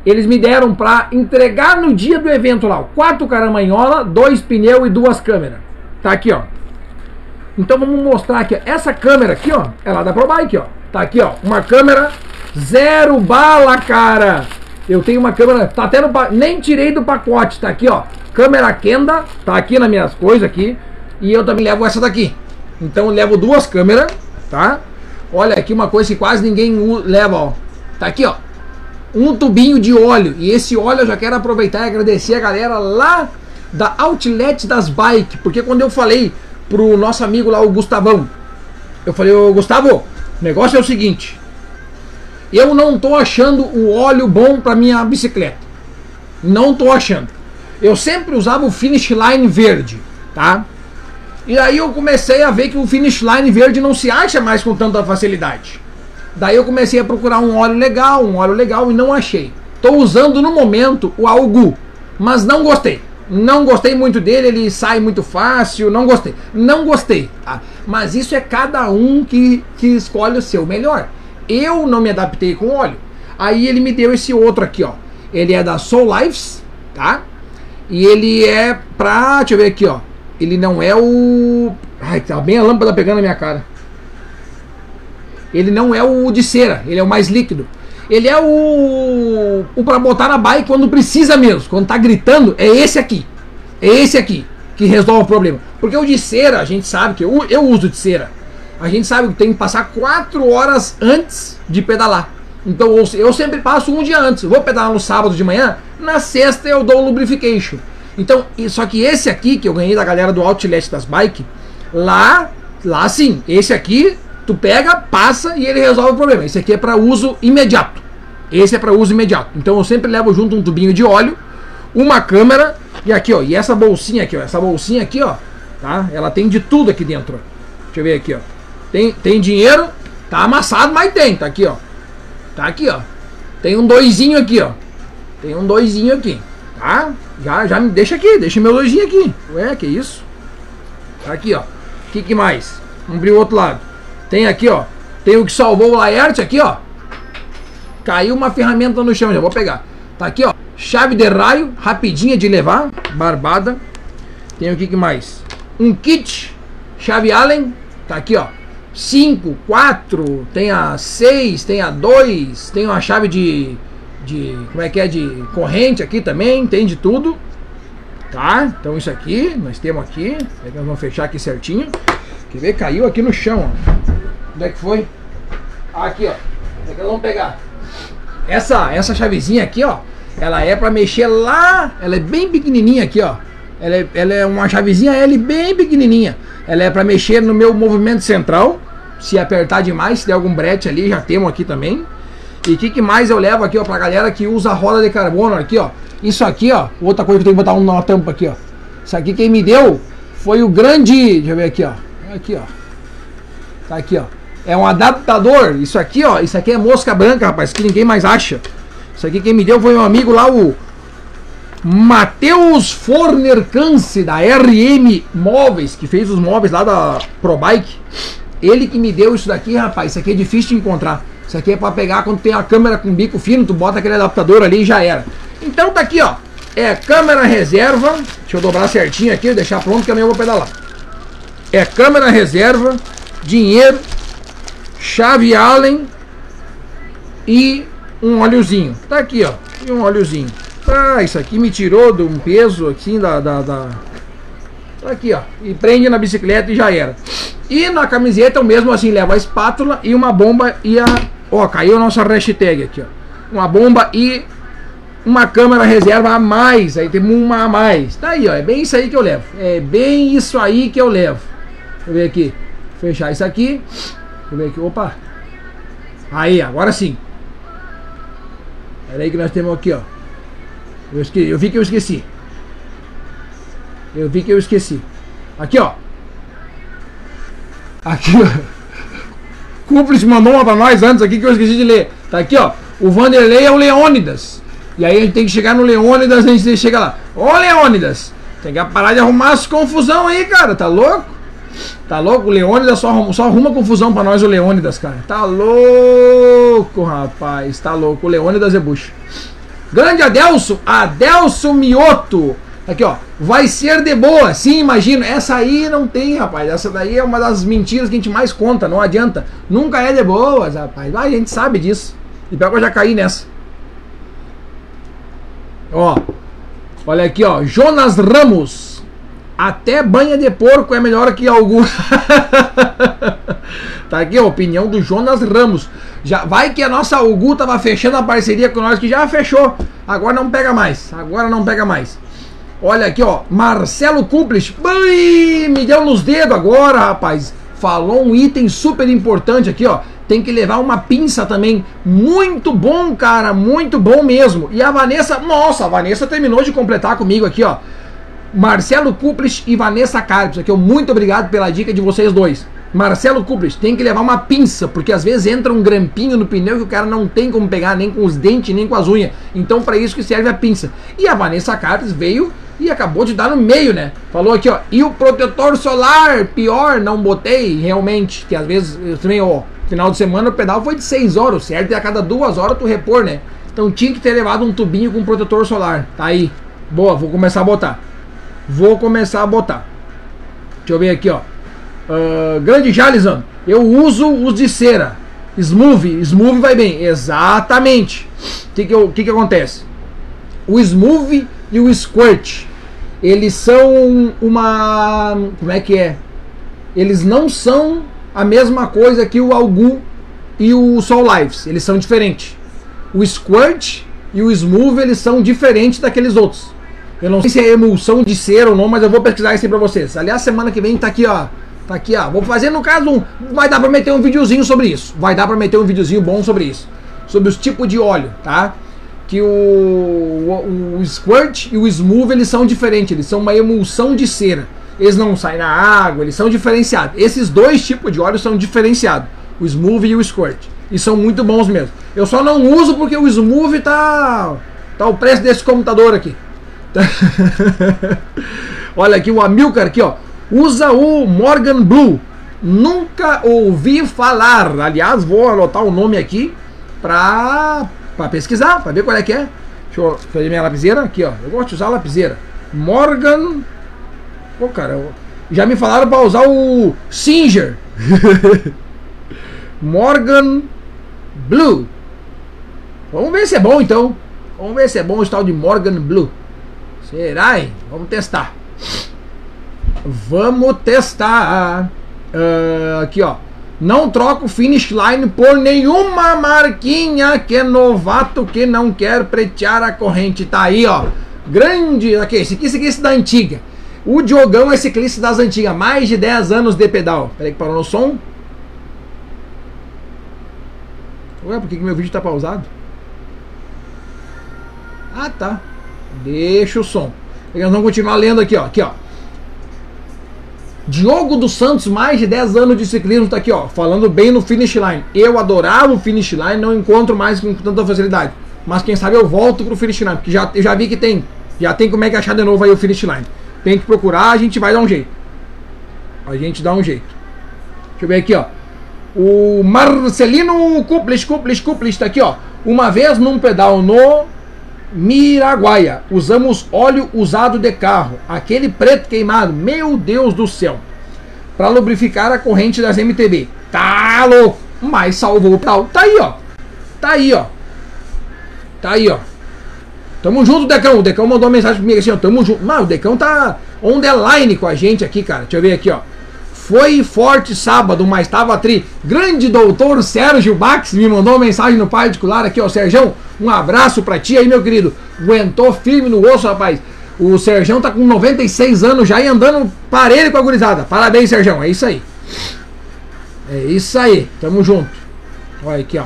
Eles me deram pra entregar no dia do evento lá, quatro caramanhola, dois pneus e duas câmeras. Tá aqui, ó. Então vamos mostrar aqui, essa câmera aqui, ó, é lá da ProBike, ó. Tá aqui, ó, uma câmera zero bala, cara. Eu tenho uma câmera, tá até no nem tirei do pacote, tá aqui, ó. Câmera Kenda, tá aqui nas minhas coisas aqui, e eu também levo essa daqui. Então eu levo duas câmeras, tá? Olha aqui uma coisa que quase ninguém leva, ó. Tá aqui, ó. Um tubinho de óleo. E esse óleo eu já quero aproveitar e agradecer a galera lá da Outlet das Bike, porque quando eu falei pro nosso amigo lá, o Gustavão, eu falei, ô Gustavo, o negócio é o seguinte, eu não tô achando o óleo bom para minha bicicleta. Não tô achando. Eu sempre usava o Finish Line verde, tá? E aí eu comecei a ver que o Finish Line verde não se acha mais com tanta facilidade. Daí eu comecei a procurar um óleo legal, um óleo legal e não achei. Tô usando no momento o Algu, mas não gostei. Não gostei muito dele, ele sai muito fácil, não gostei. Não gostei, tá? Mas isso é cada um que, que escolhe o seu melhor. Eu não me adaptei com óleo. Aí ele me deu esse outro aqui, ó. Ele é da Soul Lives, tá? E ele é pra. Deixa eu ver aqui, ó. Ele não é o. Ai, tá bem a lâmpada pegando na minha cara. Ele não é o de cera, ele é o mais líquido. Ele é o. O pra botar na bike quando precisa mesmo. Quando tá gritando, é esse aqui. É esse aqui que resolve o problema. Porque o de cera, a gente sabe que eu, eu uso de cera. A gente sabe que tem que passar 4 horas antes de pedalar. Então eu sempre passo um dia antes. Vou pedalar no sábado de manhã, na sexta eu dou o lubrification. Então, só que esse aqui que eu ganhei da galera do Outlet das Bike, lá, lá sim, esse aqui tu pega, passa e ele resolve o problema. Esse aqui é para uso imediato. Esse é para uso imediato. Então eu sempre levo junto um tubinho de óleo, uma câmera e aqui, ó, e essa bolsinha aqui, ó, essa bolsinha aqui, ó, tá? Ela tem de tudo aqui dentro. Deixa eu ver aqui, ó. Tem, tem dinheiro, tá amassado, mas tem, tá aqui, ó. Tá aqui, ó. Tem um doisinho aqui, ó. Tem um doisinho aqui, tá? Já, já me deixa aqui, deixa meu doisinho aqui. Ué, que isso? Tá aqui, ó. O que, que mais? Vamos abrir o outro lado. Tem aqui, ó. Tem o que salvou o Laerte aqui, ó. Caiu uma ferramenta no chão, já vou pegar. Tá aqui, ó. Chave de raio, rapidinha de levar, barbada. Tem o que, que mais? Um kit, chave Allen, tá aqui, ó. 5, 4, tem a 6, tem a 2, tem uma chave de, de. Como é que é? De corrente aqui também, tem de tudo. Tá? Então isso aqui, nós temos aqui. Nós vamos fechar aqui certinho. Quer ver? Caiu aqui no chão, ó. Onde é que foi? Aqui, ó. É que vamos pegar. Essa, essa chavezinha aqui, ó. Ela é para mexer lá. Ela é bem pequenininha aqui, ó. Ela é, ela é uma chavezinha L bem pequenininha. Ela é para mexer no meu movimento central se apertar demais, se der algum brete ali, já temos aqui também. E o que, que, mais eu levo aqui, ó, pra galera que usa roda de carbono aqui, ó. Isso aqui, ó, outra coisa que eu tenho que botar uma tampa aqui, ó. Isso aqui quem me deu foi o grande, deixa eu ver aqui, ó. Aqui, ó. Tá aqui, ó. É um adaptador. Isso aqui, ó, isso aqui é mosca branca, rapaz, que ninguém mais acha. Isso aqui quem me deu foi meu amigo lá, o Matheus Forner Cance, da RM Móveis, que fez os móveis lá da ProBike. Ele que me deu isso daqui, rapaz, isso aqui é difícil de encontrar. Isso aqui é para pegar quando tem a câmera com bico fino, tu bota aquele adaptador ali e já era. Então tá aqui, ó. É câmera reserva. Deixa eu dobrar certinho aqui, deixar pronto que amanhã eu vou pedalar. É câmera reserva, dinheiro, chave Allen e um óleozinho. Tá aqui, ó. E um óleozinho. Ah, isso aqui me tirou de um peso assim da, da, da... Aqui, ó. E prende na bicicleta e já era. E na camiseta, o mesmo assim, leva a espátula e uma bomba e a. Ó, caiu a nossa hashtag aqui, ó. Uma bomba e uma câmera reserva a mais. Aí tem uma a mais. Tá aí, ó. É bem isso aí que eu levo. É bem isso aí que eu levo. Deixa eu ver aqui. Fechar isso aqui. Deixa eu ver aqui. Opa. Aí, agora sim. Pera aí que nós temos aqui, ó. Eu, esque... eu vi que eu esqueci. Eu vi que eu esqueci. Aqui, ó. Aqui, ó. Cúmplice mandou uma pra nós antes aqui que eu esqueci de ler. Tá aqui, ó. O Vanderlei é o Leônidas. E aí a gente tem que chegar no Leônidas, a gente chega lá. Ô Leônidas, tem que parar de arrumar as confusão aí, cara. Tá louco? Tá louco? O Leônidas só arruma, só arruma confusão pra nós, o Leônidas, cara. Tá louco, rapaz. Tá louco. O Leônidas é bucho. Grande Adelso, Adelso Mioto. Aqui, ó. Vai ser de boa. Sim, imagino. Essa aí não tem, rapaz. Essa daí é uma das mentiras que a gente mais conta. Não adianta. Nunca é de boas, rapaz. a gente sabe disso. E pior que eu já caí nessa. Ó. Olha aqui, ó. Jonas Ramos. Até banha de porco é melhor que algum. [laughs] tá aqui a opinião do Jonas Ramos. Já vai que a nossa Algu tava fechando a parceria com nós que já fechou. Agora não pega mais. Agora não pega mais. Olha aqui, ó. Marcelo Cúmplice. Bem, me deu nos dedos agora, rapaz. Falou um item super importante aqui, ó. Tem que levar uma pinça também. Muito bom, cara. Muito bom mesmo. E a Vanessa, nossa, a Vanessa terminou de completar comigo aqui, ó. Marcelo Cúmplice e Vanessa Carpes. Aqui, ó. Muito obrigado pela dica de vocês dois. Marcelo Cúmplice, tem que levar uma pinça, porque às vezes entra um grampinho no pneu que o cara não tem como pegar nem com os dentes, nem com as unhas. Então, para isso que serve a pinça. E a Vanessa Carpes veio e acabou de dar no meio, né? Falou aqui, ó. E o protetor solar, pior, não botei realmente. Que às vezes eu também, ó, final de semana o pedal foi de 6 horas, certo? E a cada duas horas tu repor, né? Então tinha que ter levado um tubinho com protetor solar. Tá aí. Boa, vou começar a botar. Vou começar a botar. Deixa eu ver aqui, ó. Uh, grande Jalizan, eu uso os de cera. Smooth, smooth vai bem. Exatamente. O que, que, que, que acontece? O smooth e o squirt, eles são uma. Como é que é? Eles não são a mesma coisa que o Algu e o Soul Lives. Eles são diferentes. O squirt e o smooth eles são diferentes daqueles outros. Eu não sei se é emulsão de cera ou não, mas eu vou pesquisar isso aí pra vocês. Aliás, semana que vem tá aqui, ó. Tá aqui, ó. Vou fazer no caso um. Vai dar pra meter um videozinho sobre isso. Vai dar pra meter um videozinho bom sobre isso. Sobre os tipos de óleo, tá? Que o, o, o Squirt e o Smooth eles são diferentes. Eles são uma emulsão de cera. Eles não saem na água, eles são diferenciados. Esses dois tipos de óleo são diferenciados. O Smooth e o Squirt. E são muito bons mesmo. Eu só não uso porque o Smooth tá. Tá o preço desse computador aqui. [laughs] Olha aqui o Amilcar aqui, ó usa o Morgan Blue. Nunca ouvi falar. Aliás, vou anotar o nome aqui para pesquisar, para ver qual é que é. Deixa eu fazer minha lapiseira aqui, ó. Eu gosto de usar lapiseira. Morgan. Pô, cara, já me falaram para usar o Singer. [laughs] Morgan Blue. Vamos ver se é bom então. Vamos ver se é bom o tal de Morgan Blue. Será, hein? Vamos testar. Vamos testar. Uh, aqui, ó. Não troca o finish line por nenhuma marquinha que é novato que não quer pretear a corrente. Tá aí, ó. Grande. Aqui, esse aqui, aqui esse da antiga. O Diogão é ciclista das antigas. Mais de 10 anos de pedal. Peraí que parou no som. Ué, por que, que meu vídeo tá pausado? Ah, tá. Deixa o som. Vamos continuar lendo aqui, ó. Aqui, ó. Diogo dos Santos, mais de 10 anos de ciclismo, tá aqui, ó, falando bem no finish line. Eu adorava o finish line, não encontro mais com tanta facilidade. Mas quem sabe eu volto pro finish line, porque já, eu já vi que tem. Já tem como é que achar de novo aí o finish line. Tem que procurar, a gente vai dar um jeito. A gente dá um jeito. Deixa eu ver aqui, ó. O Marcelino Cuplis, Cuplis, Cuplis, tá aqui, ó. Uma vez num pedal no Miraguaia. Usamos óleo usado de carro, aquele preto queimado. Meu Deus do céu. Para lubrificar a corrente das MTB. Tá louco. Mas salvou o pedal. Tá aí, ó. Tá aí, ó. Tá aí, ó. Tamo junto, Decão. O Decão mandou uma mensagem comigo assim, ó. Tamo junto. Mano, o Decão tá on the line com a gente aqui, cara. Deixa eu ver aqui, ó. Foi forte sábado, mas tava tri. Grande doutor Sérgio Bax me mandou mensagem no particular aqui, ó. Sérgio, um abraço pra ti aí, meu querido. Aguentou firme no osso, rapaz. O Sérgio tá com 96 anos já e andando parelho com a gurizada. Parabéns, Sérgio. É isso aí. É isso aí. Tamo junto. Olha aqui, ó.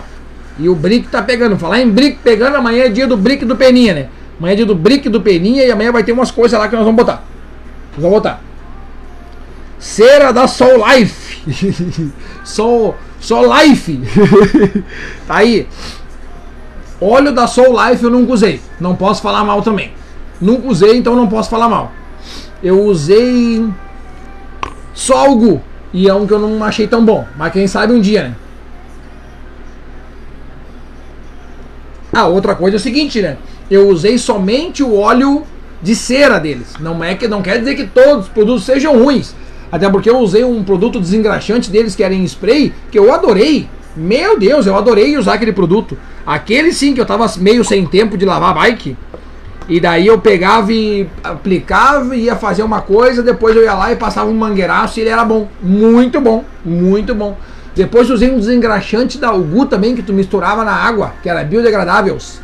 E o Brick tá pegando. Falar em Brick pegando, amanhã é dia do Brick do Peninha, né? Amanhã é dia do Brick do Peninha e amanhã vai ter umas coisas lá que nós vamos botar. Nós vamos botar. Cera da Soul Life. [laughs] Soul, Soul Life. [laughs] tá aí. Óleo da Soul Life eu nunca usei. Não posso falar mal também. Nunca usei, então não posso falar mal. Eu usei só algo. E é um que eu não achei tão bom. Mas quem sabe um dia, né? Ah, outra coisa é o seguinte, né? Eu usei somente o óleo de cera deles. Não é que não quer dizer que todos os produtos sejam ruins. Até porque eu usei um produto desengraxante deles que era em spray, que eu adorei. Meu Deus, eu adorei usar aquele produto. Aquele sim que eu tava meio sem tempo de lavar a bike. E daí eu pegava e aplicava, ia fazer uma coisa, depois eu ia lá e passava um mangueiraço e ele era bom. Muito bom, muito bom. Depois usei um desengraxante da Ugu também, que tu misturava na água, que era biodegradáveis.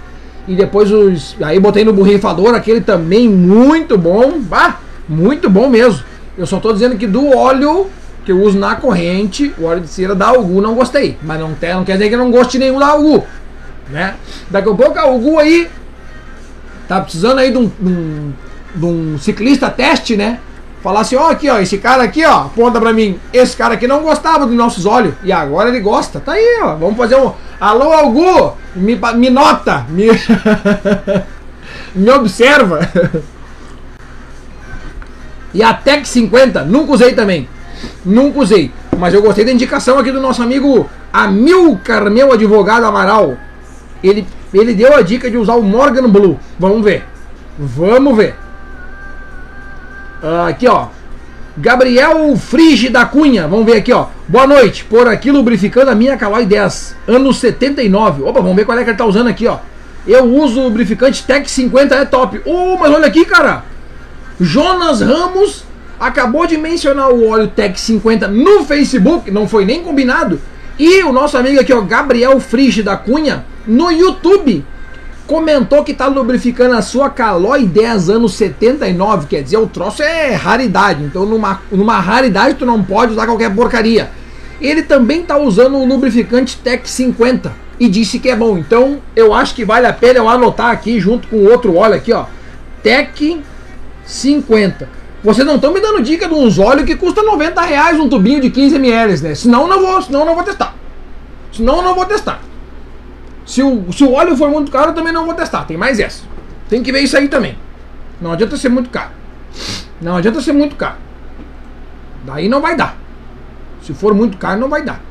E depois os. Aí botei no borrifador, aquele também muito bom. Bah, muito bom mesmo. Eu só tô dizendo que do óleo que eu uso na corrente, o óleo de cera da Algu não gostei. Mas não, tem, não quer dizer que eu não goste nenhum da Algu. Né? Daqui a pouco a Algu aí tá precisando aí de um, de um, de um ciclista teste, né? Falar assim, ó, aqui, ó, esse cara aqui, ó, aponta pra mim. Esse cara aqui não gostava dos nossos olhos. E agora ele gosta. Tá aí, ó. Vamos fazer um. Alô, Algu! Me, me nota! Me, [laughs] me observa! [laughs] E a Tech 50, nunca usei também. Nunca usei. Mas eu gostei da indicação aqui do nosso amigo Amilcar, meu advogado Amaral. Ele, ele deu a dica de usar o Morgan Blue. Vamos ver. Vamos ver. Uh, aqui, ó. Gabriel Frige da Cunha. Vamos ver aqui, ó. Boa noite. Por aqui lubrificando a minha Caloi 10. Ano 79. Opa, vamos ver qual é que ele tá usando aqui, ó. Eu uso lubrificante Tech 50, é top. Oh, mas olha aqui, cara. Jonas Ramos acabou de mencionar o óleo Tech 50 no Facebook, não foi nem combinado. E o nosso amigo aqui, ó, Gabriel Frige da Cunha, no YouTube, comentou que tá lubrificando a sua Caloi 10 anos 79, quer dizer, o troço é raridade. Então, numa, numa raridade, tu não pode usar qualquer porcaria. Ele também tá usando o lubrificante Tech 50 e disse que é bom. Então, eu acho que vale a pena eu anotar aqui junto com o outro óleo aqui, ó. Tech 50. Vocês não estão me dando dica de uns óleos que custa 90 reais um tubinho de 15 ml, né? Senão não vou, senão não vou testar. Senão não vou testar. Se o, se o óleo for muito caro, eu também não vou testar. Tem mais essa. Tem que ver isso aí também. Não adianta ser muito caro. Não adianta ser muito caro. Daí não vai dar. Se for muito caro, não vai dar.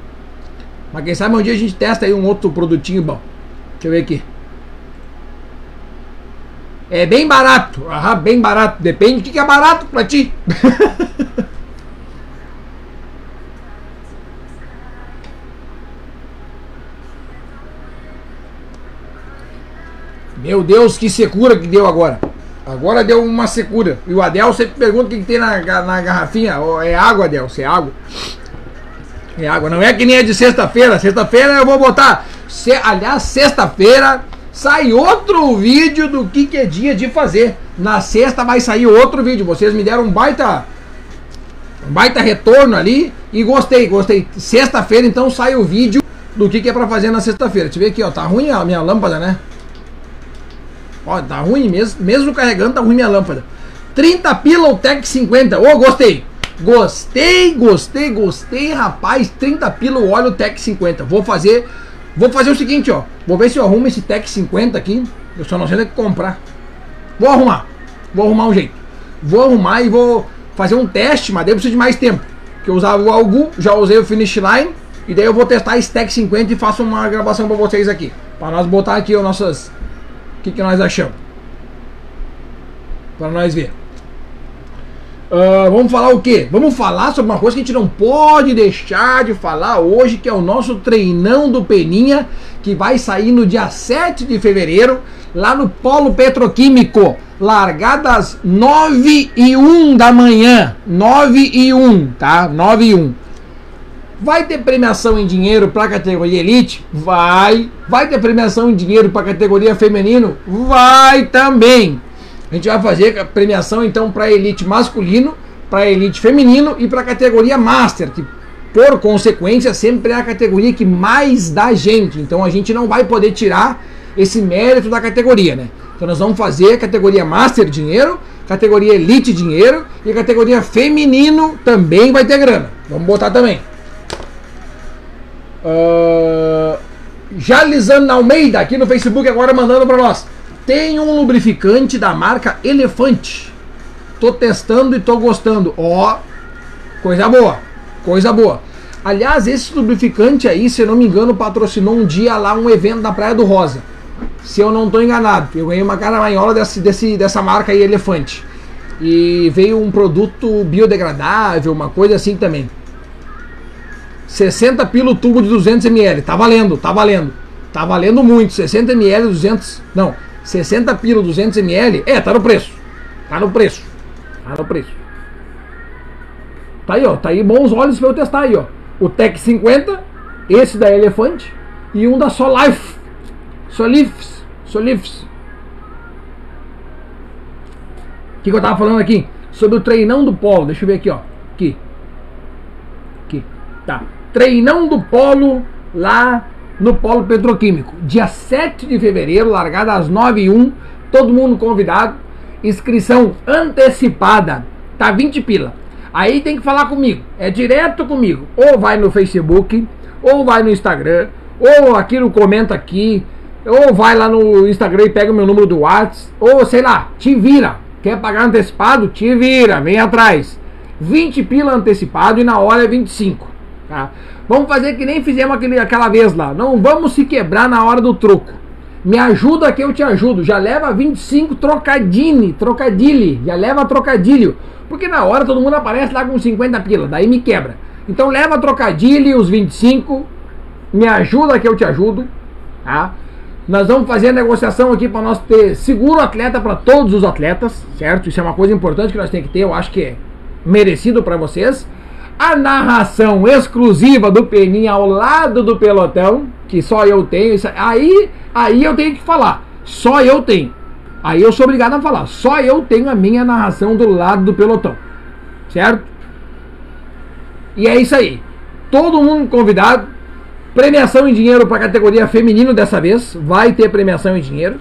Mas quem sabe um dia a gente testa aí um outro produtinho bom. Deixa eu ver aqui. É bem barato. Ah, bem barato. Depende do que é barato pra ti. [laughs] Meu Deus, que secura que deu agora. Agora deu uma secura. E o Adel sempre pergunta o que, que tem na, na garrafinha. É água, Adel. Se é água. É água. Não é que nem é de sexta-feira. Sexta-feira eu vou botar. Se, aliás, sexta-feira sai outro vídeo do que, que é dia de fazer. Na sexta vai sair outro vídeo. Vocês me deram um baita um baita retorno ali e gostei, gostei. Sexta-feira então sai o vídeo do que, que é para fazer na sexta-feira. Deixa eu ver aqui, ó, tá ruim a minha lâmpada, né? Ó, tá ruim mesmo, mesmo carregando tá ruim minha lâmpada. 30 pila o Tech 50. Ô, oh, gostei. Gostei, gostei, gostei, rapaz. 30 pila o óleo Tech 50. Vou fazer Vou fazer o seguinte, ó. Vou ver se eu arrumo esse Tech 50 aqui. Eu só não sei onde é comprar. Vou arrumar. Vou arrumar um jeito. Vou arrumar e vou fazer um teste, mas daí eu preciso de mais tempo. Que eu usava o Algu, já usei o Finish Line. E daí eu vou testar esse Tech 50 e faço uma gravação para vocês aqui. Para nós botar aqui o nossas. O que, que nós achamos. Para nós ver. Uh, vamos falar o quê? Vamos falar sobre uma coisa que a gente não pode deixar de falar hoje, que é o nosso treinão do Peninha, que vai sair no dia 7 de fevereiro, lá no Polo Petroquímico. Largadas 9 e 1 da manhã. 9 e 1, tá? 9 e 1. Vai ter premiação em dinheiro para a categoria Elite? Vai. Vai ter premiação em dinheiro para a categoria Feminino? Vai também. A gente vai fazer a premiação então para elite masculino, para elite feminino e para a categoria master, que por consequência sempre é a categoria que mais dá gente. Então a gente não vai poder tirar esse mérito da categoria, né? Então nós vamos fazer a categoria master dinheiro, categoria elite dinheiro e a categoria feminino também vai ter grana. Vamos botar também. Uh, Almeida aqui no Facebook agora mandando para nós. Tem um lubrificante da marca Elefante. Tô testando e tô gostando. Ó, coisa boa. Coisa boa. Aliás, esse lubrificante aí, se eu não me engano, patrocinou um dia lá um evento na Praia do Rosa. Se eu não estou enganado, eu ganhei uma caramanhola desse, desse, dessa marca aí, Elefante. E veio um produto biodegradável, uma coisa assim também. 60 pilo tubo de 200 ml. Tá valendo, tá valendo. Tá valendo muito. 60 ml, 200. Não, 60 pila 200 ml, é, tá no preço. Tá no preço. Tá no preço. Tá aí, ó. Tá aí bons olhos pra eu testar aí, ó. O Tech 50, esse da Elefante e um da Solife. Solifes. Solifes. O que, que eu tava falando aqui? Sobre o treinão do polo. Deixa eu ver aqui, ó. Aqui. Aqui. Tá. Treinão do polo lá no polo petroquímico. Dia 7 de fevereiro, largada às 9 h 01 Todo mundo convidado. Inscrição antecipada. Tá 20 pila. Aí tem que falar comigo. É direto comigo. Ou vai no Facebook, ou vai no Instagram, ou aquilo comenta aqui, ou vai lá no Instagram e pega o meu número do WhatsApp, ou sei lá, te vira. Quer pagar antecipado? Te vira, vem atrás. 20 pila antecipado e na hora é 25. Tá? Vamos fazer que nem fizemos aquele, aquela vez lá. Não vamos se quebrar na hora do troco. Me ajuda que eu te ajudo. Já leva 25 trocadini, trocadilho. Já leva trocadilho. Porque na hora todo mundo aparece lá com 50 pila. Daí me quebra. Então leva trocadilho, os 25. Me ajuda que eu te ajudo. Tá? Nós vamos fazer a negociação aqui para nós ter seguro atleta para todos os atletas, certo? Isso é uma coisa importante que nós temos que ter, eu acho que é merecido para vocês. A narração exclusiva do Peninha ao lado do pelotão, que só eu tenho, isso, aí, aí eu tenho que falar, só eu tenho. Aí eu sou obrigado a falar, só eu tenho a minha narração do lado do pelotão, certo? E é isso aí. Todo mundo convidado, Premiação em dinheiro para a categoria feminino dessa vez. Vai ter premiação em dinheiro.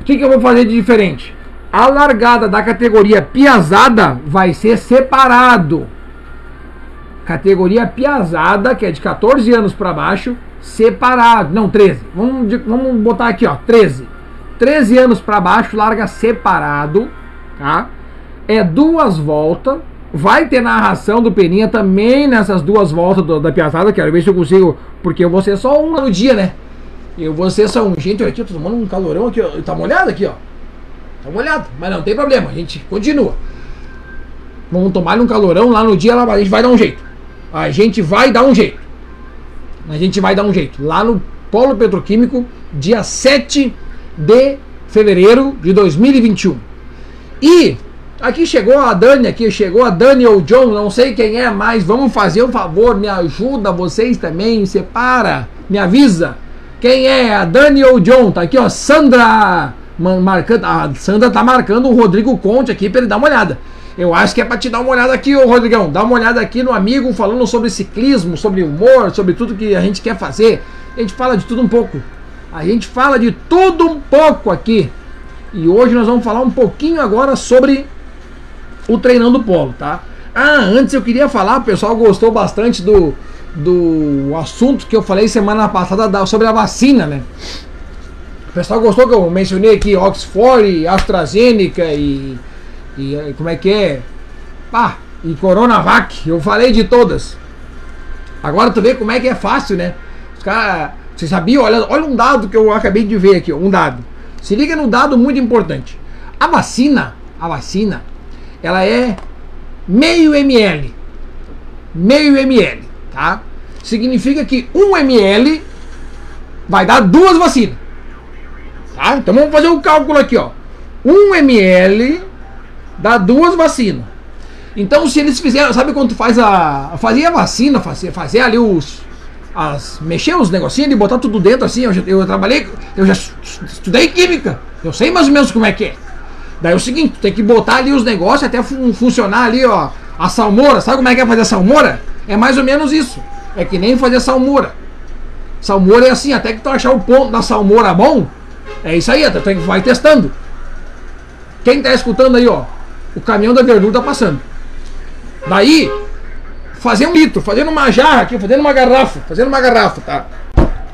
O que, que eu vou fazer de diferente? A largada da categoria piazada vai ser separado. Categoria piazada, que é de 14 anos para baixo, separado. Não, 13. Vamos, vamos botar aqui, ó, 13. 13 anos para baixo, larga separado, tá? É duas voltas Vai ter narração do Peninha também nessas duas voltas do, da piazada. Quero ver se eu consigo. Porque eu vou ser só um no dia, né? Eu vou ser só um. Gente, eu tô tomando um calorão aqui, ó. Tá molhado aqui, ó. Tá molhado. Mas não tem problema, a gente continua. Vamos tomar um calorão lá no dia, a gente vai dar um jeito. A gente vai dar um jeito. A gente vai dar um jeito. Lá no Polo Petroquímico, dia 7 de fevereiro de 2021. E Aqui chegou a Dani, aqui chegou a Dani ou John, não sei quem é mais. Vamos fazer um favor, me ajuda vocês também, separa, me avisa. Quem é a Dani ou John? Tá aqui, ó, Sandra marcando, a Sandra tá marcando o Rodrigo Conte aqui para ele dar uma olhada. Eu acho que é para te dar uma olhada aqui, ô Rodrigão. Dá uma olhada aqui no amigo falando sobre ciclismo, sobre humor, sobre tudo que a gente quer fazer. A gente fala de tudo um pouco. A gente fala de tudo um pouco aqui. E hoje nós vamos falar um pouquinho agora sobre o Treinando Polo, tá? Ah, antes eu queria falar, o pessoal gostou bastante do, do assunto que eu falei semana passada da, sobre a vacina, né? O pessoal gostou que eu mencionei aqui Oxford, AstraZeneca e, e como é que é? Pá, e Coronavac, eu falei de todas. Agora tu vê como é que é fácil, né? Os caras, você sabia? Olha, olha um dado que eu acabei de ver aqui, um dado. Se liga no dado muito importante. A vacina, a vacina, ela é meio ml. Meio ml, tá? Significa que um ml vai dar duas vacinas. Tá? Então vamos fazer o um cálculo aqui, ó. Um ml dá duas vacinas. Então se eles fizeram, sabe quando faz a fazia a vacina, fazer fazer ali os as mexer os negocinhos de botar tudo dentro assim, eu, eu trabalhei, eu já estudei química. Eu sei mais ou menos como é que é. Daí é o seguinte, tem que botar ali os negócios até fun funcionar ali, ó. A salmoura, sabe como é que é fazer salmoura? É mais ou menos isso. É que nem fazer salmoura. Salmoura é assim, até que tu achar o ponto da salmoura bom, é isso aí, tu vai testando. Quem tá escutando aí, ó, o caminhão da verdura tá passando. Daí, fazer um litro, fazendo uma jarra aqui, fazendo uma garrafa, fazendo uma garrafa, tá?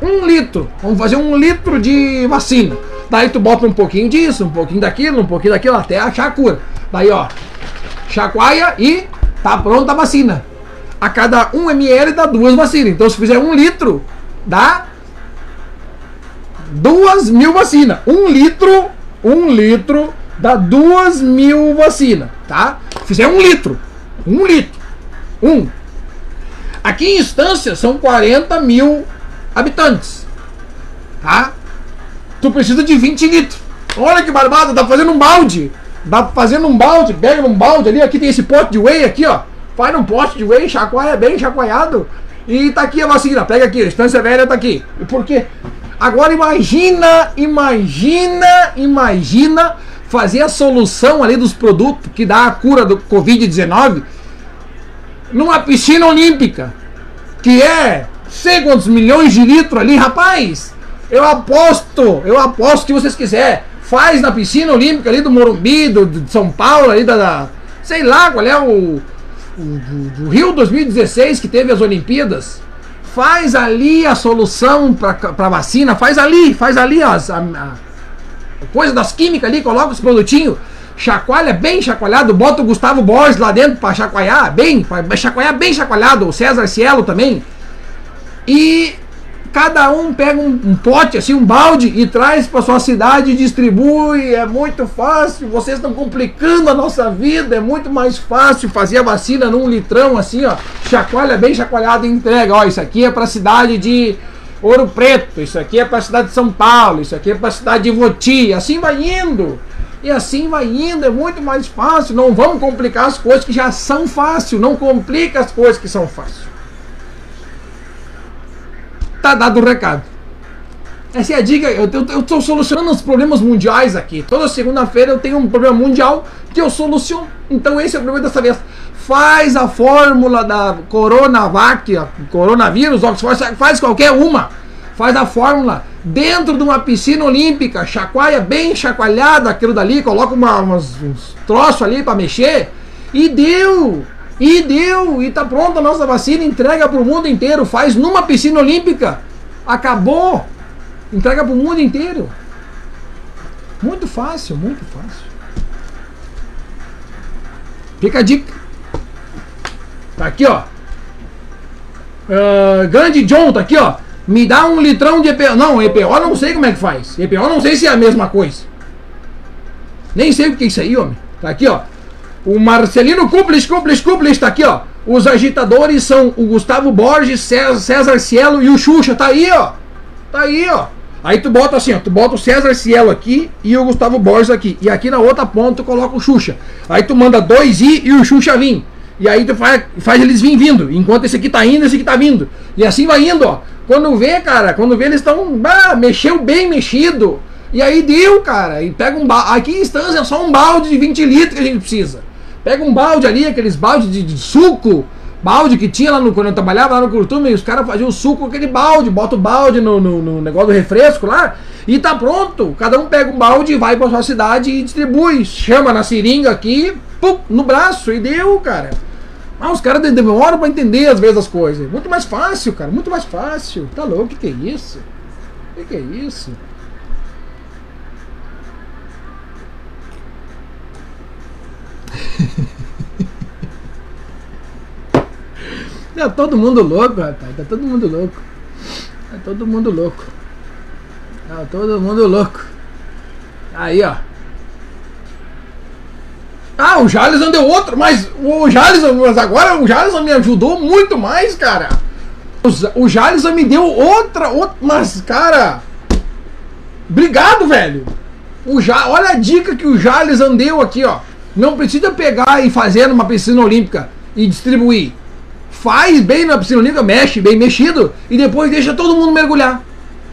Um litro, vamos fazer um litro de vacina. Daí tu bota um pouquinho disso, um pouquinho daquilo, um pouquinho daquilo, até achar a cura. Daí, ó, chacoalha e tá pronta a vacina. A cada 1 ml dá duas vacinas. Então, se fizer um litro, dá duas mil vacinas. Um litro, um litro dá duas mil vacinas, tá? Fizer um litro, um litro, um. Aqui em instância são 40 mil habitantes, tá? tu precisa de 20 litros. Olha que barbada, tá fazendo um balde. Dá fazendo um balde, pega um balde ali, aqui tem esse pote de whey aqui, ó. Faz num pote de whey, chacoalha bem chacoalhado. E tá aqui a vacina, pega aqui, a estância velha tá aqui. E por quê? Agora imagina, imagina, imagina fazer a solução ali dos produtos que dá a cura do Covid-19 numa piscina olímpica, que é sei quantos milhões de litros ali, rapaz. Eu aposto, eu aposto que vocês quiserem. Faz na piscina olímpica ali do Morumbi, do, de São Paulo, ali da, da sei lá qual é o, o, Rio 2016 que teve as Olimpíadas faz ali a solução para vacina, faz ali, faz ali as, a, a, coisa das químicas ali, coloca os produtinhos, chacoalha bem chacoalhado, bota o Gustavo Borges lá dentro para chacoalhar bem, para chacoalhar bem chacoalhado, o César Cielo também. E cada um pega um, um, pote, assim, um balde e traz para sua cidade e distribui. É muito fácil. Vocês estão complicando a nossa vida. É muito mais fácil fazer a vacina num litrão assim, ó. Chacoalha bem chacoalhado e entrega. Ó, isso aqui é para a cidade de Ouro Preto. Isso aqui é para a cidade de São Paulo. Isso aqui é para a cidade de Voti. Assim vai indo. E assim vai indo, é muito mais fácil. Não vamos complicar as coisas que já são fáceis. Não complica as coisas que são fáceis. Tá dado o recado. Essa é a dica. Eu estou solucionando os problemas mundiais aqui. Toda segunda-feira eu tenho um problema mundial que eu soluciono. Então esse é o problema dessa vez. Faz a fórmula da Coronavac, coronavírus, faz qualquer uma. Faz a fórmula dentro de uma piscina olímpica, chacoalha bem chacoalhada aquilo dali, coloca uma, umas, uns troços ali para mexer e deu. E deu, e tá pronta a nossa vacina, entrega para o mundo inteiro, faz numa piscina olímpica. Acabou. Entrega para o mundo inteiro. Muito fácil, muito fácil. Fica a dica. Tá aqui, ó. Uh, grande John, tá aqui, ó. Me dá um litrão de EPO. Não, EPO não sei como é que faz. EPO não sei se é a mesma coisa. Nem sei o que é isso aí, homem. Tá aqui, ó. O Marcelino Cúplis, Cúplis, Cúplis, tá aqui, ó. Os agitadores são o Gustavo Borges, César, César Cielo e o Xuxa. Tá aí, ó. Tá aí, ó. Aí tu bota assim, ó. Tu bota o César Cielo aqui e o Gustavo Borges aqui. E aqui na outra ponta tu coloca o Xuxa. Aí tu manda dois I e o Xuxa vir. E aí tu faz, faz eles vir vindo. Enquanto esse aqui tá indo, esse aqui tá vindo. E assim vai indo, ó. Quando vê, cara, quando vê, eles estão. Mexeu bem mexido. E aí deu, cara. E pega um balde. Aqui em instância é só um balde de 20 litros que a gente precisa. Pega um balde ali, aqueles baldes de, de, suco, balde que tinha lá no, quando eu trabalhava lá no Curtume, os caras faziam suco com aquele balde, bota o balde no, no, no, negócio do refresco lá, e tá pronto. Cada um pega um balde e vai pra sua cidade e distribui. Chama na seringa aqui, pum, no braço, e deu, cara. Ah, os caras demoram pra entender às vezes as coisas. Muito mais fácil, cara, muito mais fácil. Tá louco, o que, que é isso? O que, que é isso? [laughs] tá todo mundo louco, rapaz. Tá todo mundo louco. Tá todo mundo louco. Tá todo mundo louco. Aí, ó. Ah, o Jalisson deu outro, mas o Jalisson, mas agora o Jalisson me ajudou muito mais, cara. O Jalisson me deu outra, outra mas, cara. Obrigado, velho. O ja, olha a dica que o Jalisson deu aqui, ó. Não precisa pegar e fazer numa piscina olímpica e distribuir. Faz bem na piscina olímpica, mexe bem mexido e depois deixa todo mundo mergulhar.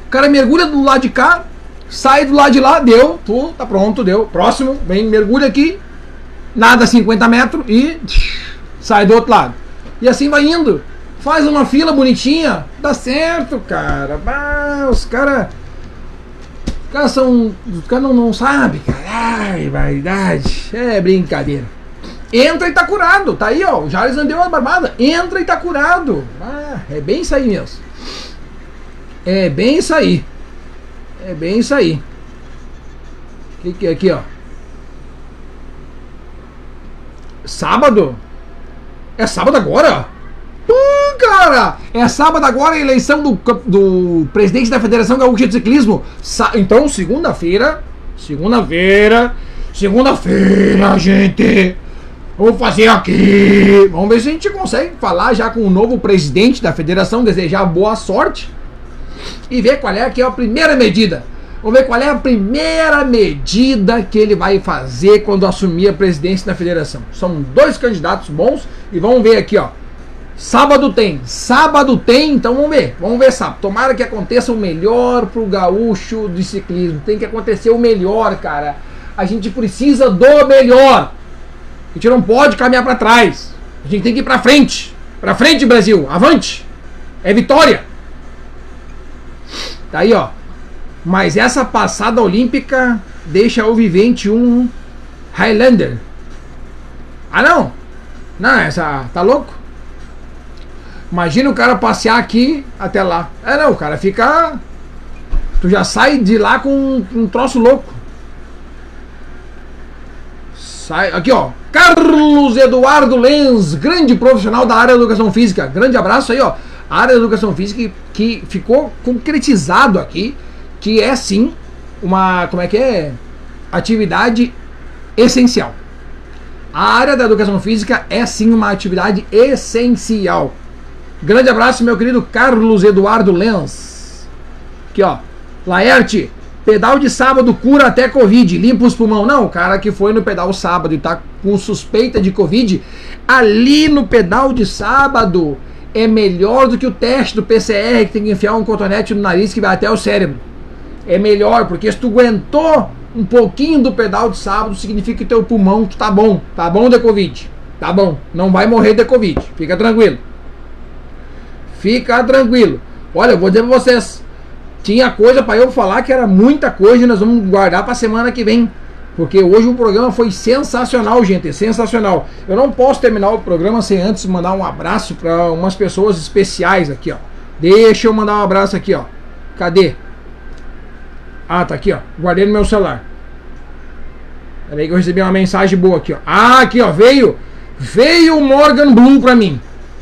O cara mergulha do lado de cá, sai do lado de lá, deu, tu, tá pronto, deu. Próximo, vem, mergulha aqui, nada 50 metros e sai do outro lado. E assim vai indo. Faz uma fila bonitinha, dá certo, cara. Os caras os caras são. Os caras não, não sabem, cara. Ai, vaidade. É brincadeira. Entra e tá curado. Tá aí, ó. O Jales deu uma barbada. Entra e tá curado. Ah, é bem isso aí mesmo. É bem isso aí. É bem isso aí. O que, que é aqui, ó? Sábado? É sábado agora? Pum, cara! É sábado agora a eleição do, do presidente da Federação Gaúcha de Ciclismo. Sa então, segunda-feira. Segunda-feira. Segunda-feira, gente. Vou fazer aqui. Vamos ver se a gente consegue falar já com o novo presidente da federação, desejar boa sorte e ver qual é aqui a primeira medida. Vamos ver qual é a primeira medida que ele vai fazer quando assumir a presidência da federação. São dois candidatos bons e vamos ver aqui, ó. Sábado tem, sábado tem, então vamos ver, vamos ver sábado. Tomara que aconteça o melhor pro gaúcho de ciclismo. Tem que acontecer o melhor, cara. A gente precisa do melhor. Gente não pode caminhar para trás. A gente tem que ir para frente. Para frente, Brasil. Avante. É vitória. Tá aí, ó. Mas essa passada olímpica deixa o vivente um Highlander. Ah, não. Não, essa tá louco? Imagina o cara passear aqui até lá. É não, o cara fica. Tu já sai de lá com um troço louco. Aqui, ó. Carlos Eduardo Lenz, grande profissional da área da educação física. Grande abraço aí, ó. A área da educação física que, que ficou concretizado aqui, que é sim uma. Como é que é? Atividade essencial. A área da educação física é sim uma atividade essencial. Grande abraço, meu querido Carlos Eduardo Lenz. Aqui, ó. Laerte, pedal de sábado cura até Covid, limpa os pulmão. Não, o cara que foi no pedal sábado e tá com suspeita de Covid, ali no pedal de sábado é melhor do que o teste do PCR que tem que enfiar um cotonete no nariz que vai até o cérebro. É melhor, porque se tu aguentou um pouquinho do pedal de sábado, significa que teu pulmão tá bom, tá bom de Covid. Tá bom, não vai morrer de Covid, fica tranquilo. Fica tranquilo. Olha, eu vou dizer pra vocês. Tinha coisa para eu falar que era muita coisa e nós vamos guardar para semana que vem. Porque hoje o programa foi sensacional, gente, sensacional. Eu não posso terminar o programa sem antes mandar um abraço para umas pessoas especiais aqui, ó. Deixa eu mandar um abraço aqui, ó. Cadê? Ah, tá aqui, ó. Guardei no meu celular. Peraí que eu recebi uma mensagem boa aqui, ó. Ah, aqui, ó. Veio. Veio o Morgan Blue pra mim.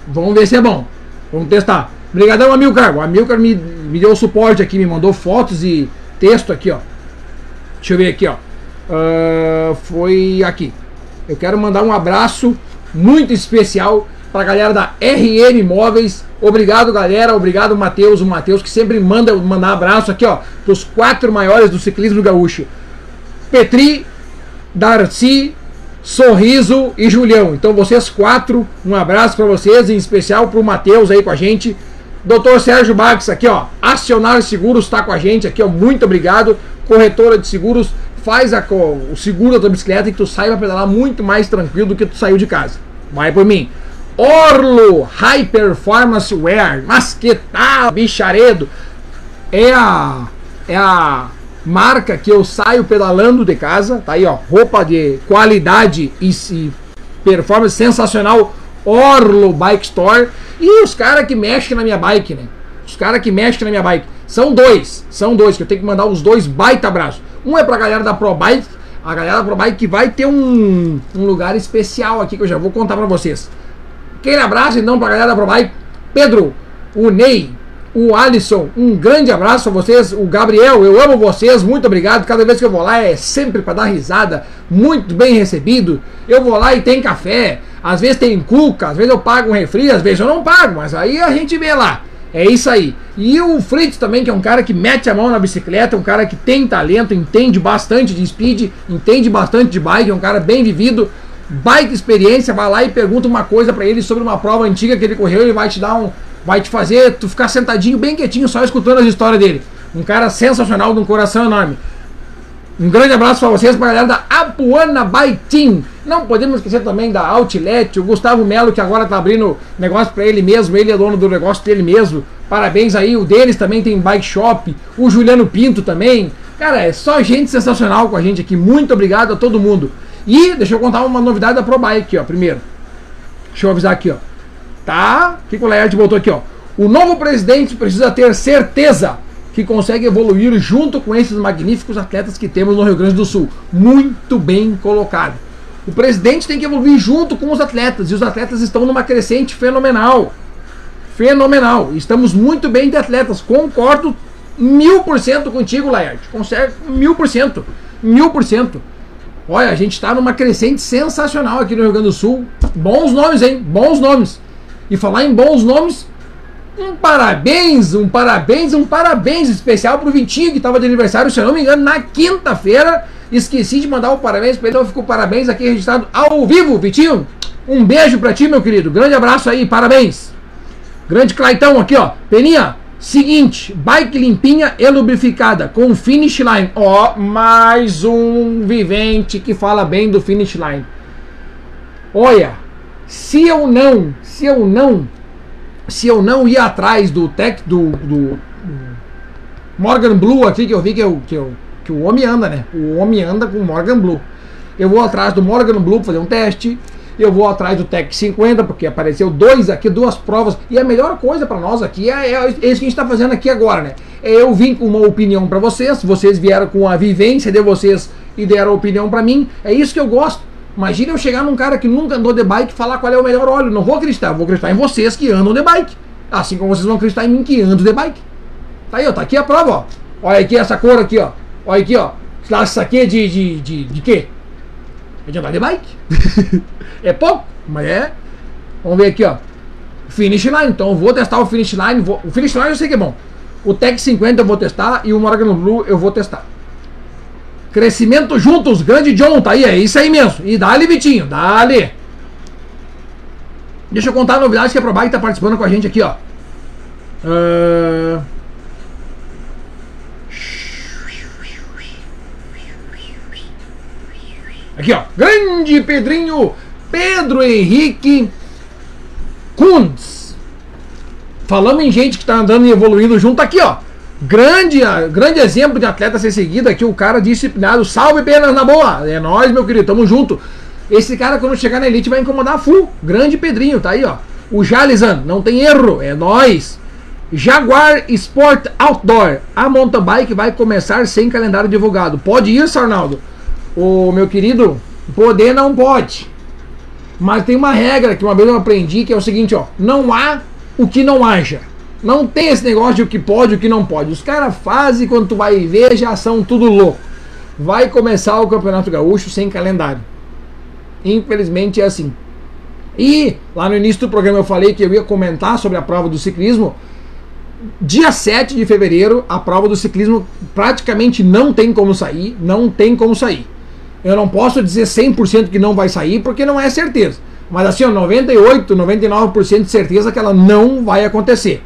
Vamos ver se é bom. Vamos testar. Obrigadão, Amilcar. O Amilcar me, me deu suporte aqui, me mandou fotos e texto aqui, ó. Deixa eu ver aqui, ó. Uh, foi aqui. Eu quero mandar um abraço muito especial para a galera da RN Móveis. Obrigado, galera. Obrigado, Matheus. O Matheus que sempre manda mandar abraço aqui, ó, os quatro maiores do ciclismo gaúcho. Petri, Darcy, Sorriso e Julião. Então vocês quatro, um abraço para vocês, em especial para o Matheus aí com a gente. Doutor Sérgio Bax aqui, ó. Acionar Seguros está com a gente aqui, ó. Muito obrigado. Corretora de seguros, faz a, o seguro da tua bicicleta e que tu saiba pedalar muito mais tranquilo do que tu saiu de casa. Vai por mim. Orlo High Performance Wear. Mas que tal, bicharedo? É a. É a marca que eu saio pedalando de casa, tá aí ó, roupa de qualidade e, e performance sensacional, Orlo Bike Store e os caras que mexem na minha bike, né? Os caras que mexem na minha bike. São dois, são dois, que eu tenho que mandar os dois baita abraço. Um é pra galera da Pro Bike, a galera da Pro Bike que vai ter um, um lugar especial aqui que eu já vou contar pra vocês. Aquele abraço então pra galera da Pro Bike, Pedro, o Ney, o Alisson, um grande abraço a vocês. O Gabriel, eu amo vocês, muito obrigado. Cada vez que eu vou lá é sempre para dar risada, muito bem recebido. Eu vou lá e tem café, às vezes tem cuca, às vezes eu pago um refri, às vezes eu não pago, mas aí a gente vê lá. É isso aí. E o Fritz também, que é um cara que mete a mão na bicicleta, um cara que tem talento, entende bastante de speed, entende bastante de bike, é um cara bem vivido, bike experiência, vai lá e pergunta uma coisa para ele sobre uma prova antiga que ele correu, ele vai te dar um, vai te fazer tu ficar sentadinho, bem quietinho, só escutando as histórias dele. Um cara sensacional, de um coração enorme. Um grande abraço para vocês, para a galera da Apuana Team. Não podemos esquecer também da Outlet, o Gustavo Melo, que agora tá abrindo negócio para ele mesmo, ele é dono do negócio dele mesmo. Parabéns aí, o deles também tem bike shop, o Juliano Pinto também. Cara, é só gente sensacional com a gente aqui. Muito obrigado a todo mundo. E deixa eu contar uma novidade da ProBike ó, primeiro. Deixa eu avisar aqui, ó. Tá? O que, que o Laerte botou aqui, ó? O novo presidente precisa ter certeza que consegue evoluir junto com esses magníficos atletas que temos no Rio Grande do Sul. Muito bem colocado. O presidente tem que evoluir junto com os atletas e os atletas estão numa crescente fenomenal. Fenomenal. Estamos muito bem de atletas. Concordo mil por cento contigo, Laerte. Consegue mil por cento. Mil por cento. Olha, a gente está numa crescente sensacional aqui no Rio Grande do Sul. Bons nomes, hein? Bons nomes. E falar em bons nomes, um parabéns, um parabéns, um parabéns especial pro Vitinho, que estava de aniversário, se eu não me engano, na quinta-feira. Esqueci de mandar o um parabéns para ele, então ficou parabéns aqui registrado ao vivo, Vitinho. Um beijo pra ti, meu querido. Grande abraço aí, parabéns. Grande Claitão aqui, ó. Peninha, seguinte, bike limpinha e lubrificada com finish line. Ó, mais um vivente que fala bem do finish line. Olha, se eu não, se eu não, se eu não ir atrás do tech do, do, Morgan Blue aqui que eu vi que, eu, que, eu, que o homem anda, né? O homem anda com Morgan Blue. Eu vou atrás do Morgan Blue fazer um teste. Eu vou atrás do Tech 50, porque apareceu dois aqui, duas provas. E a melhor coisa para nós aqui é, é, isso que a gente está fazendo aqui agora, né? É eu vim com uma opinião para vocês, vocês vieram com a vivência de vocês e deram a opinião para mim. É isso que eu gosto. Imagina eu chegar num cara que nunca andou de bike e falar qual é o melhor óleo. Não vou acreditar, vou acreditar em vocês que andam de bike. Assim como vocês vão acreditar em mim que ando de bike. Tá aí, ó, tá aqui a prova, ó. Olha aqui essa cor aqui, ó. Olha aqui, ó. Isso aqui é de, de, de, de quê? É de andar de bike. [laughs] é pouco, mas é. Vamos ver aqui, ó. Finish line. Então eu vou testar o finish line. Vou... O finish line eu sei que é bom. O Tech 50 eu vou testar e o Morgan Blue eu vou testar. Crescimento juntos, grande John, tá aí, é isso aí mesmo. E dá-lhe, Vitinho, dá-lhe. Deixa eu contar a novidade que a ProBike tá participando com a gente aqui, ó. Uh... Aqui, ó. Grande Pedrinho Pedro Henrique Kunz. Falamos em gente que está andando e evoluindo junto aqui, ó. Grande, grande exemplo de atleta a ser seguido aqui, o cara disciplinado. Salve penas na boa. É nós, meu querido, tamo junto. Esse cara, quando chegar na elite, vai incomodar full. Grande Pedrinho, tá aí, ó. O Jalizan, não tem erro, é nós. Jaguar Sport Outdoor. A mountain bike vai começar sem calendário divulgado. Pode isso, Arnaldo? o meu querido, poder não pode. Mas tem uma regra que uma vez eu aprendi que é o seguinte, ó, não há o que não haja. Não tem esse negócio de o que pode e o que não pode. Os caras fazem quando tu vai ver já são tudo louco. Vai começar o Campeonato Gaúcho sem calendário. Infelizmente é assim. E lá no início do programa eu falei que eu ia comentar sobre a prova do ciclismo. Dia 7 de fevereiro, a prova do ciclismo praticamente não tem como sair, não tem como sair. Eu não posso dizer 100% que não vai sair, porque não é certeza. Mas assim, ó, 98, 99% de certeza que ela não vai acontecer.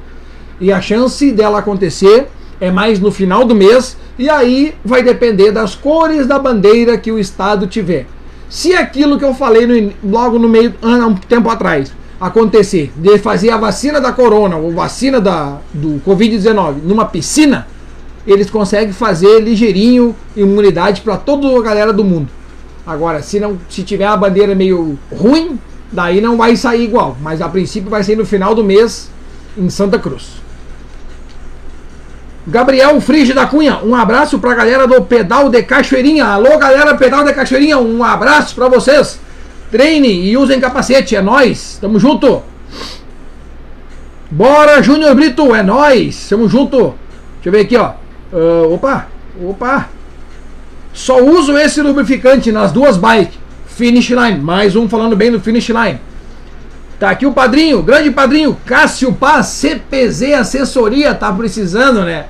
E a chance dela acontecer é mais no final do mês, e aí vai depender das cores da bandeira que o estado tiver. Se aquilo que eu falei no, logo no meio, um tempo atrás, acontecer, de fazer a vacina da corona ou vacina da, do Covid-19 numa piscina, eles conseguem fazer ligeirinho imunidade para toda a galera do mundo. Agora, se não se tiver a bandeira meio ruim, daí não vai sair igual, mas a princípio vai ser no final do mês em Santa Cruz. Gabriel Frige da Cunha, um abraço pra galera do Pedal de Cachoeirinha. Alô, galera Pedal de Cachoeirinha, um abraço pra vocês. Treine e usem capacete, é nós. Tamo junto. Bora, Júnior Brito, é nós. Tamo junto. Deixa eu ver aqui, ó. Uh, opa, opa. Só uso esse lubrificante nas duas bikes. Finish Line. Mais um falando bem do Finish Line. Tá aqui o padrinho, grande padrinho, Cássio Paz, CPZ Assessoria, tá precisando, né?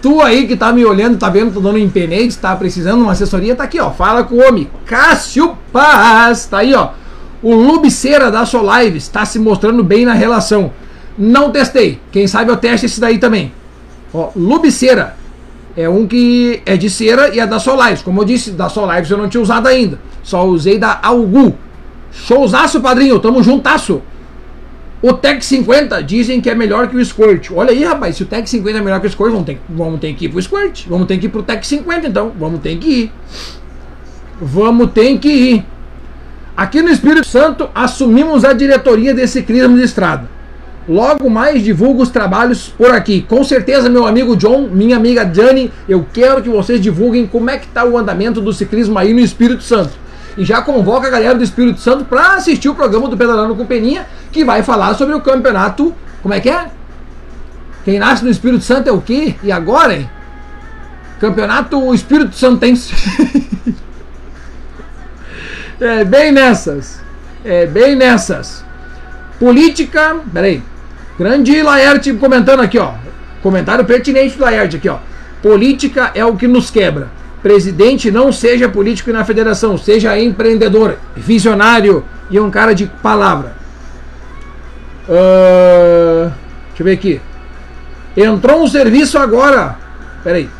Tu aí que tá me olhando, tá vendo, tô dando empenete, tá precisando de uma assessoria, tá aqui, ó. Fala com o homem, Cássio Paz, tá aí, ó. O Lubiceira da Solives está se mostrando bem na relação. Não testei. Quem sabe eu teste esse daí também. Ó, Lubiceira. É um que é de cera e é da Solives. Como eu disse, da Solives eu não tinha usado ainda. Só usei da Algu. Showzaço, padrinho. Tamo juntasso. O Tech 50 dizem que é melhor que o Squirt. Olha aí, rapaz. Se o Tech 50 é melhor que o Squirt, vamos ter, vamos ter que ir pro Squirt. Vamos ter que ir pro Tech 50, então. Vamos ter que ir. Vamos ter que ir. Aqui no Espírito Santo, assumimos a diretoria desse ciclismo de estrada. Logo mais divulgo os trabalhos por aqui. Com certeza, meu amigo John, minha amiga Jane, eu quero que vocês divulguem como é que está o andamento do ciclismo aí no Espírito Santo. E já convoca a galera do Espírito Santo para assistir o programa do Pedalando com Peninha, que vai falar sobre o campeonato. Como é que é? Quem nasce no Espírito Santo é o quê? E agora, hein? Campeonato Espírito Santense. [laughs] é bem nessas. É bem nessas. Política. Peraí. Grande Laerte comentando aqui, ó. Comentário pertinente do Laerte aqui, ó. Política é o que nos quebra. Presidente não seja político na federação, seja empreendedor, visionário, e um cara de palavra. Uh, deixa eu ver aqui. Entrou um serviço agora. Peraí.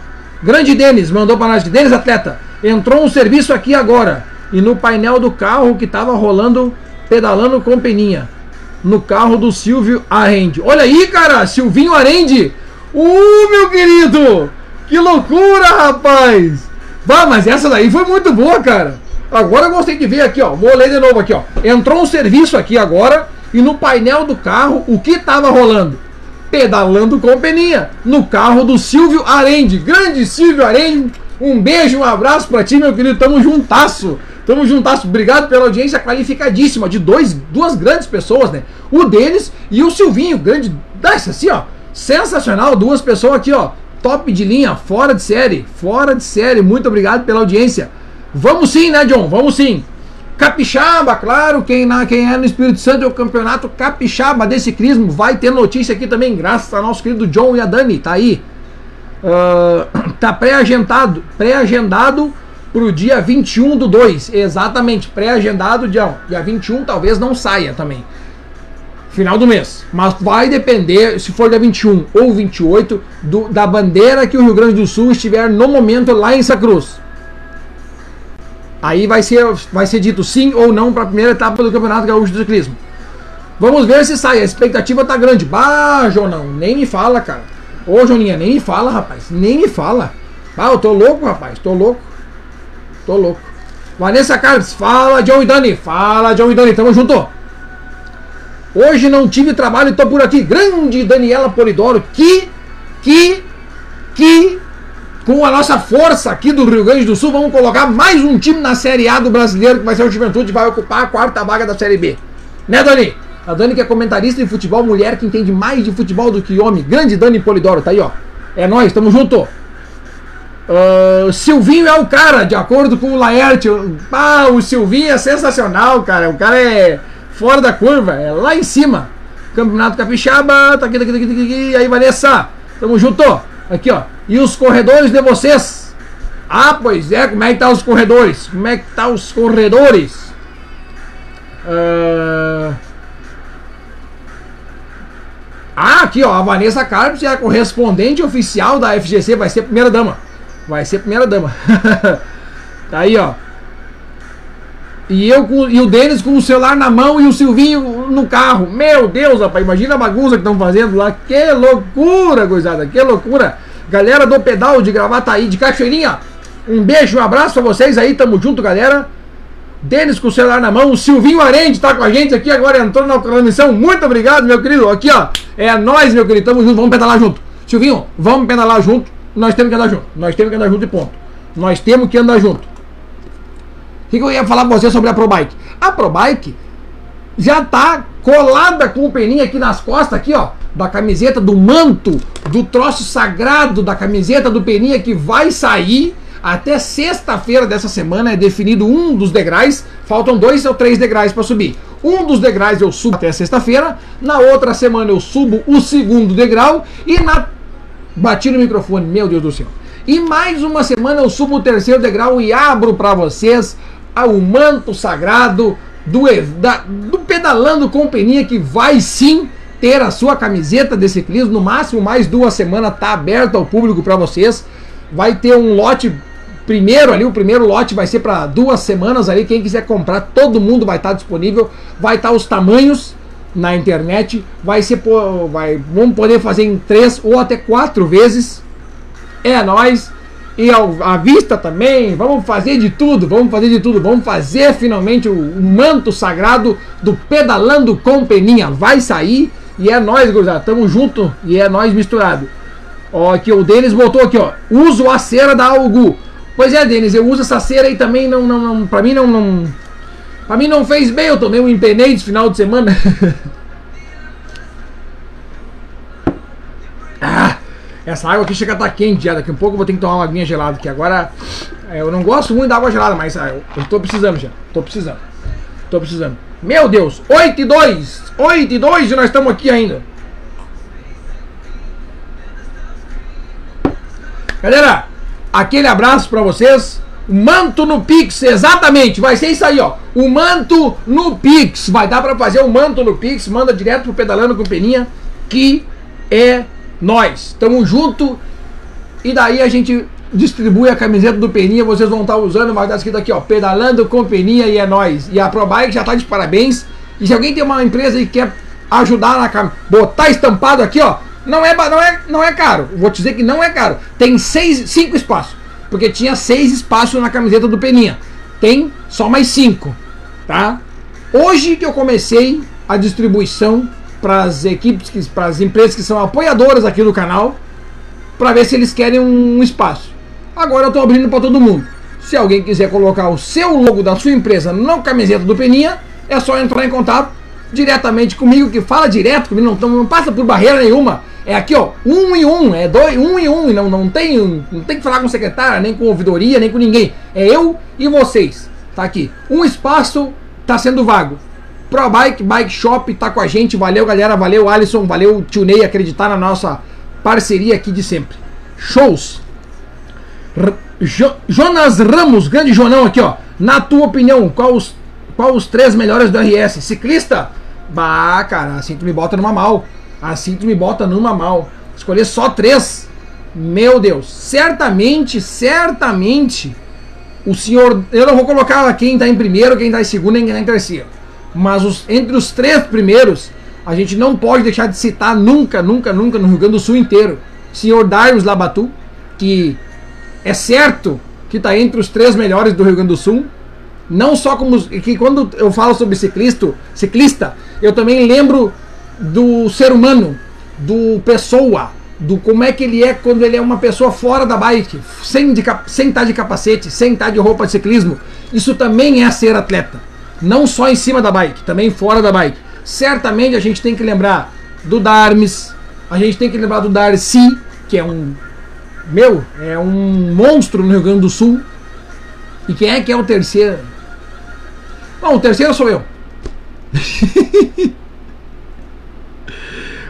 Grande Denis mandou para nós. Denis Atleta. Entrou um serviço aqui agora. E no painel do carro que tava rolando, pedalando com peninha. No carro do Silvio Arende. Olha aí, cara. Silvinho Arende. Uh, meu querido. Que loucura, rapaz. Vá, mas essa daí foi muito boa, cara. Agora eu gostei de ver aqui, ó. Vou ler de novo aqui, ó. Entrou um serviço aqui agora e no painel do carro, o que estava rolando? Pedalando com peninha, no carro do Silvio Arende. Grande Silvio Arende, um beijo, um abraço pra ti, meu querido. Tamo juntasso. Tamo juntasso. Obrigado pela audiência qualificadíssima de dois, duas grandes pessoas, né? O deles e o Silvinho, grande. Dessa assim, ó. Sensacional. Duas pessoas aqui, ó. Top de linha, fora de série. Fora de série. Muito obrigado pela audiência. Vamos sim, né, John? Vamos sim. Capixaba, claro, quem, na, quem é no Espírito Santo é o campeonato Capixaba de ciclismo. Vai ter notícia aqui também, graças ao nosso querido John e a Dani, tá aí. Uh, [clears throat] tá pré-agendado, pré-agendado pro dia 21 do 2. Exatamente, pré-agendado dia, dia 21, talvez não saia também. Final do mês. Mas vai depender, se for dia 21 ou 28, do, da bandeira que o Rio Grande do Sul estiver no momento lá em Sacruz. Aí vai ser, vai ser dito sim ou não para a primeira etapa do Campeonato Gaúcho de Ciclismo. Vamos ver se sai. A expectativa tá grande. Bah, Jonão, nem me fala, cara. Ô, Joninha, nem me fala, rapaz. Nem me fala. Ah, eu tô louco, rapaz. Tô louco. Tô louco. Vanessa Carlos, fala, John e Dani. Fala, John e Dani. Tamo junto. Hoje não tive trabalho e tô por aqui. Grande Daniela Polidoro. Que, que, que com a nossa força aqui do Rio Grande do Sul, vamos colocar mais um time na Série A do brasileiro, que vai ser o Juventude, vai ocupar a quarta vaga da Série B. Né, Dani? A Dani que é comentarista de futebol, mulher que entende mais de futebol do que homem. Grande Dani Polidoro, tá aí, ó. É nós, tamo junto. Uh, Silvinho é o cara, de acordo com o Laerte. Ah, o Silvinho é sensacional, cara. O cara é fora da curva, é lá em cima. Campeonato Capixaba, tá aqui, tá aqui, tá aqui, tá aqui. Aí, Vanessa, tamo junto. Aqui, ó. E os corredores de vocês? Ah, pois é, como é que tá os corredores? Como é que tá os corredores? Uh... Ah, aqui ó, a Vanessa Carpes é a correspondente oficial da FGC, vai ser primeira dama. Vai ser primeira dama. [laughs] tá aí, ó. E eu com, e o Denis com o celular na mão e o Silvinho no carro. Meu Deus, rapaz, imagina a bagunça que estão fazendo lá. Que loucura, coisada, que loucura. Galera do pedal de aí de Cachoeirinha, um beijo, um abraço pra vocês aí, tamo junto, galera. Denis com o celular na mão, o Silvinho Arende tá com a gente aqui agora, entrou na transmissão. Muito obrigado, meu querido. Aqui, ó, é nós, meu querido, tamo junto, vamos pedalar junto. Silvinho, vamos pedalar junto. Nós temos que andar junto. Nós temos que andar junto e ponto. Nós temos que andar junto. O que, que eu ia falar pra você sobre a ProBike? A ProBike já tá colada com o peninho aqui nas costas, aqui, ó da camiseta, do manto, do troço sagrado da camiseta do Peninha que vai sair. Até sexta-feira dessa semana é definido um dos degraus. Faltam dois ou três degraus para subir. Um dos degraus eu subo até sexta-feira. Na outra semana eu subo o segundo degrau. E na. Bati no microfone, meu Deus do céu. E mais uma semana eu subo o terceiro degrau e abro para vocês o manto sagrado do, da, do pedalando com peninha que vai sim ter a sua camiseta de ciclismo, no máximo mais duas semanas, tá aberto ao público para vocês. Vai ter um lote primeiro ali, o primeiro lote vai ser para duas semanas ali. Quem quiser comprar, todo mundo vai estar tá disponível. Vai estar tá os tamanhos na internet. Vai ser, vai, vamos poder fazer em três ou até quatro vezes. É nós e à vista também. Vamos fazer de tudo, vamos fazer de tudo. Vamos fazer finalmente o, o manto sagrado do pedalando com peninha. Vai sair e é nós, gurizada. Tamo junto e é nós misturado. Ó, aqui o Denis botou aqui, ó. Uso a cera da Algu. Pois é, Denis, eu uso essa cera aí também. Não, não, não, pra mim não, não. Pra mim não fez bem. Eu tomei um empenei de final de semana. [laughs] ah, essa água aqui chega a estar tá quente já. Daqui a pouco eu vou ter que tomar uma aguinha gelada. Que agora é, eu não gosto muito da água gelada, mas ah, eu, tô precisando já. Tô precisando. Tô precisando. Meu Deus, 8 e 2. 8 e 2 e nós estamos aqui ainda. Galera, aquele abraço para vocês. Manto no Pix, exatamente. Vai ser isso aí, ó. O manto no Pix. Vai dar para fazer o manto no Pix. Manda direto pro Pedalando com Peninha, que é nós. Tamo junto. E daí a gente distribui a camiseta do Peninha. Vocês vão estar usando. Vai estar escrito aqui, ó. Pedalando com Peninha e é nós. E a ProBike já tá de parabéns. E se alguém tem uma empresa e quer ajudar na camiseta, botar estampado aqui, ó. Não é, não, é, não é caro. Vou te dizer que não é caro. Tem seis, cinco espaços porque tinha seis espaços na camiseta do Peninha. Tem só mais cinco, tá? Hoje que eu comecei a distribuição para as equipes, para as empresas que são apoiadoras aqui do canal, para ver se eles querem um espaço. Agora eu estou abrindo para todo mundo. Se alguém quiser colocar o seu logo da sua empresa na camiseta do Peninha, é só entrar em contato diretamente comigo, que fala direto comigo, não, não passa por barreira nenhuma. É aqui, ó, um e um, é dois, um e um, não, não, tem, não tem que falar com secretária, nem com ouvidoria, nem com ninguém. É eu e vocês. Tá aqui. Um espaço tá sendo vago. Pro Bike, Shop tá com a gente. Valeu, galera. Valeu, Alisson. Valeu, Tio Ney, acreditar na nossa parceria aqui de sempre. Shows. R jo Jonas Ramos, grande Jonão aqui, ó. Na tua opinião, qual os, qual os três melhores do RS? Ciclista? Bah, cara, assim tu me bota numa mal. Assim tu me bota numa mal. Escolher só três. Meu Deus. Certamente, certamente, o senhor. Eu não vou colocar quem está em primeiro, quem está em segundo quem está em terceiro. Mas os, entre os três primeiros, a gente não pode deixar de citar nunca, nunca, nunca no Rio Grande do Sul inteiro. Senhor Darius Labatu, que é certo que está entre os três melhores do Rio Grande do Sul. Não só como. que quando eu falo sobre ciclista, ciclista, eu também lembro do ser humano, do pessoa, do como é que ele é quando ele é uma pessoa fora da bike, sem, de, sem estar tá de capacete, sem estar tá de roupa de ciclismo. Isso também é ser atleta. Não só em cima da bike, também fora da bike. Certamente a gente tem que lembrar do Darmes, a gente tem que lembrar do Darcy, que é um. Meu, é um monstro no Rio Grande do Sul. E quem é que é o terceiro? Bom, o terceiro sou eu. [laughs]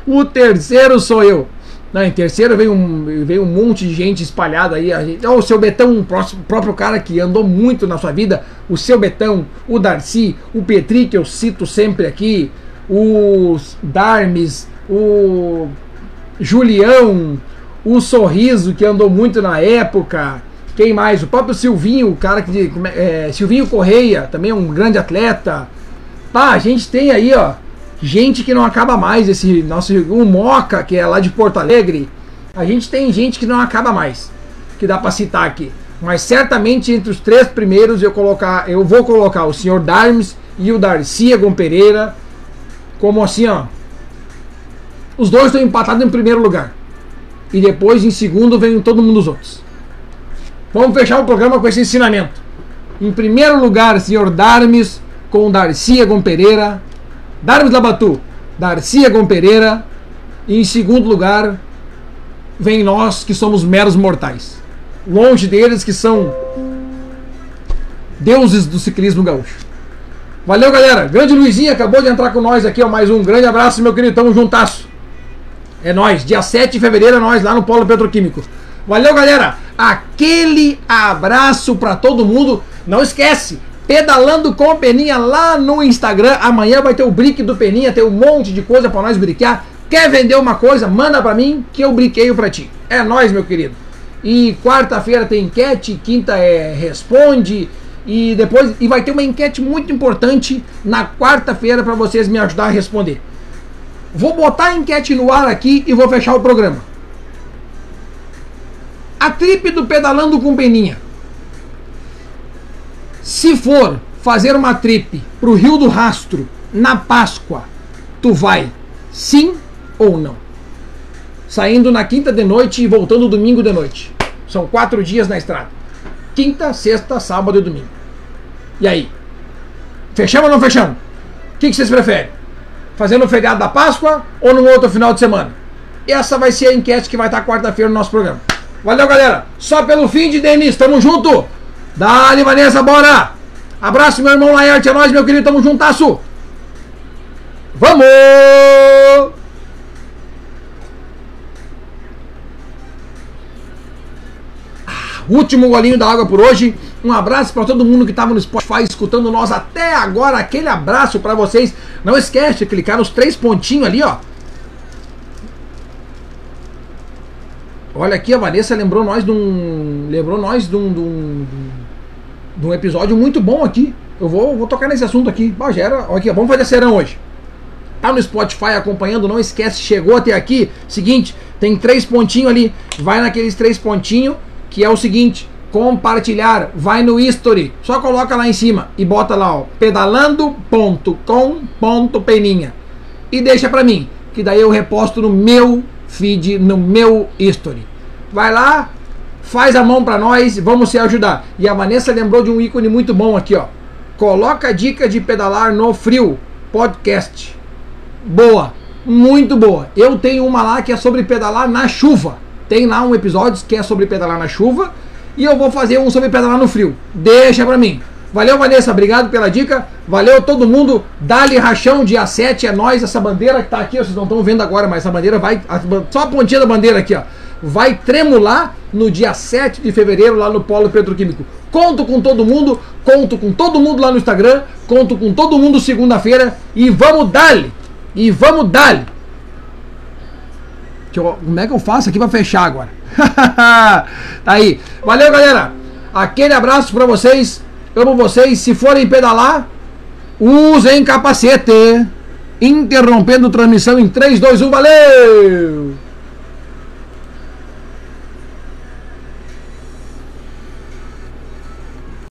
O terceiro sou eu. Não, em terceiro veio um, veio um monte de gente espalhada aí. A gente, oh, o seu Betão, o próprio cara que andou muito na sua vida. O seu Betão, o Darcy, o Petri, que eu cito sempre aqui. Os Darmes, o Julião, o Sorriso, que andou muito na época. Quem mais? O próprio Silvinho, o cara que. É, Silvinho Correia, também é um grande atleta. Tá, a gente tem aí, ó gente que não acaba mais. Esse nosso o Moca, que é lá de Porto Alegre, a gente tem gente que não acaba mais, que dá para citar aqui. Mas certamente entre os três primeiros eu colocar, eu vou colocar o senhor Darmes e o Darcy Egon Pereira como assim, ó. Os dois estão empatados em primeiro lugar. E depois em segundo vem todo mundo os outros. Vamos fechar o programa com esse ensinamento. Em primeiro lugar, senhor Darmes com Darcy Egon Pereira. Darmes Labatu, Darcy Egon Pereira. E em segundo lugar, vem nós que somos meros mortais. Longe deles que são deuses do ciclismo gaúcho. Valeu, galera. Grande Luizinho acabou de entrar com nós aqui, ó. Mais um grande abraço, meu querido. Tamo juntasso. É nós. Dia 7 de fevereiro é nós lá no Polo Petroquímico. Valeu, galera. Aquele abraço para todo mundo. Não esquece, Pedalando com Peninha lá no Instagram. Amanhã vai ter o brick do Peninha, tem um monte de coisa para nós briquear. Quer vender uma coisa? Manda para mim que eu briqueio para ti. É nós, meu querido. E quarta-feira tem enquete, quinta é responde e depois e vai ter uma enquete muito importante na quarta-feira para vocês me ajudar a responder. Vou botar a enquete no ar aqui e vou fechar o programa. A trip do pedalando com Peninha se for fazer uma trip pro Rio do Rastro na Páscoa, tu vai sim ou não? Saindo na quinta de noite e voltando domingo de noite. São quatro dias na estrada. Quinta, sexta, sábado e domingo. E aí? Fechamos ou não fechamos? O que, que vocês preferem? Fazer no feriado da Páscoa ou no outro final de semana? Essa vai ser a enquete que vai estar quarta-feira no nosso programa. Valeu, galera. Só pelo fim de Denis. Tamo junto. Dali, Vanessa, bora! Abraço, meu irmão Laerte, é nóis, meu querido, tamo juntasso! Vamos! Ah, Último golinho da água por hoje. Um abraço para todo mundo que estava no Spotify escutando nós até agora. Aquele abraço para vocês. Não esquece de clicar nos três pontinhos ali, ó. Olha aqui, a Vanessa lembrou nós de um. Lembrou nós de um, de um, de um episódio muito bom aqui. Eu vou, vou tocar nesse assunto aqui. Bah, já era. Aqui, vamos fazer serão hoje. Tá no Spotify acompanhando, não esquece, chegou até aqui. Seguinte, tem três pontinhos ali. Vai naqueles três pontinhos, que é o seguinte: compartilhar. Vai no history. Só coloca lá em cima e bota lá, ó, pedalando.com.peninha. E deixa pra mim, que daí eu reposto no meu feed, no meu history. Vai lá, faz a mão para nós, vamos se ajudar. E a Vanessa lembrou de um ícone muito bom aqui, ó. Coloca a dica de pedalar no frio podcast. Boa, muito boa. Eu tenho uma lá que é sobre pedalar na chuva. Tem lá um episódio que é sobre pedalar na chuva e eu vou fazer um sobre pedalar no frio. Deixa pra mim. Valeu, Vanessa, obrigado pela dica. Valeu todo mundo. Dali Rachão, dia 7 é nós. Essa bandeira que tá aqui, vocês não estão vendo agora, mas essa bandeira vai. Só a pontinha da bandeira aqui, ó. Vai tremular no dia 7 de fevereiro lá no Polo Petroquímico. Conto com todo mundo, conto com todo mundo lá no Instagram, conto com todo mundo segunda-feira e vamos dali! E vamos dali! Como é que eu faço aqui para fechar agora? [laughs] tá aí. Valeu, galera. Aquele abraço para vocês. Amo vocês. Se forem pedalar, usem capacete. Interrompendo transmissão em 3, 2, 1. Valeu!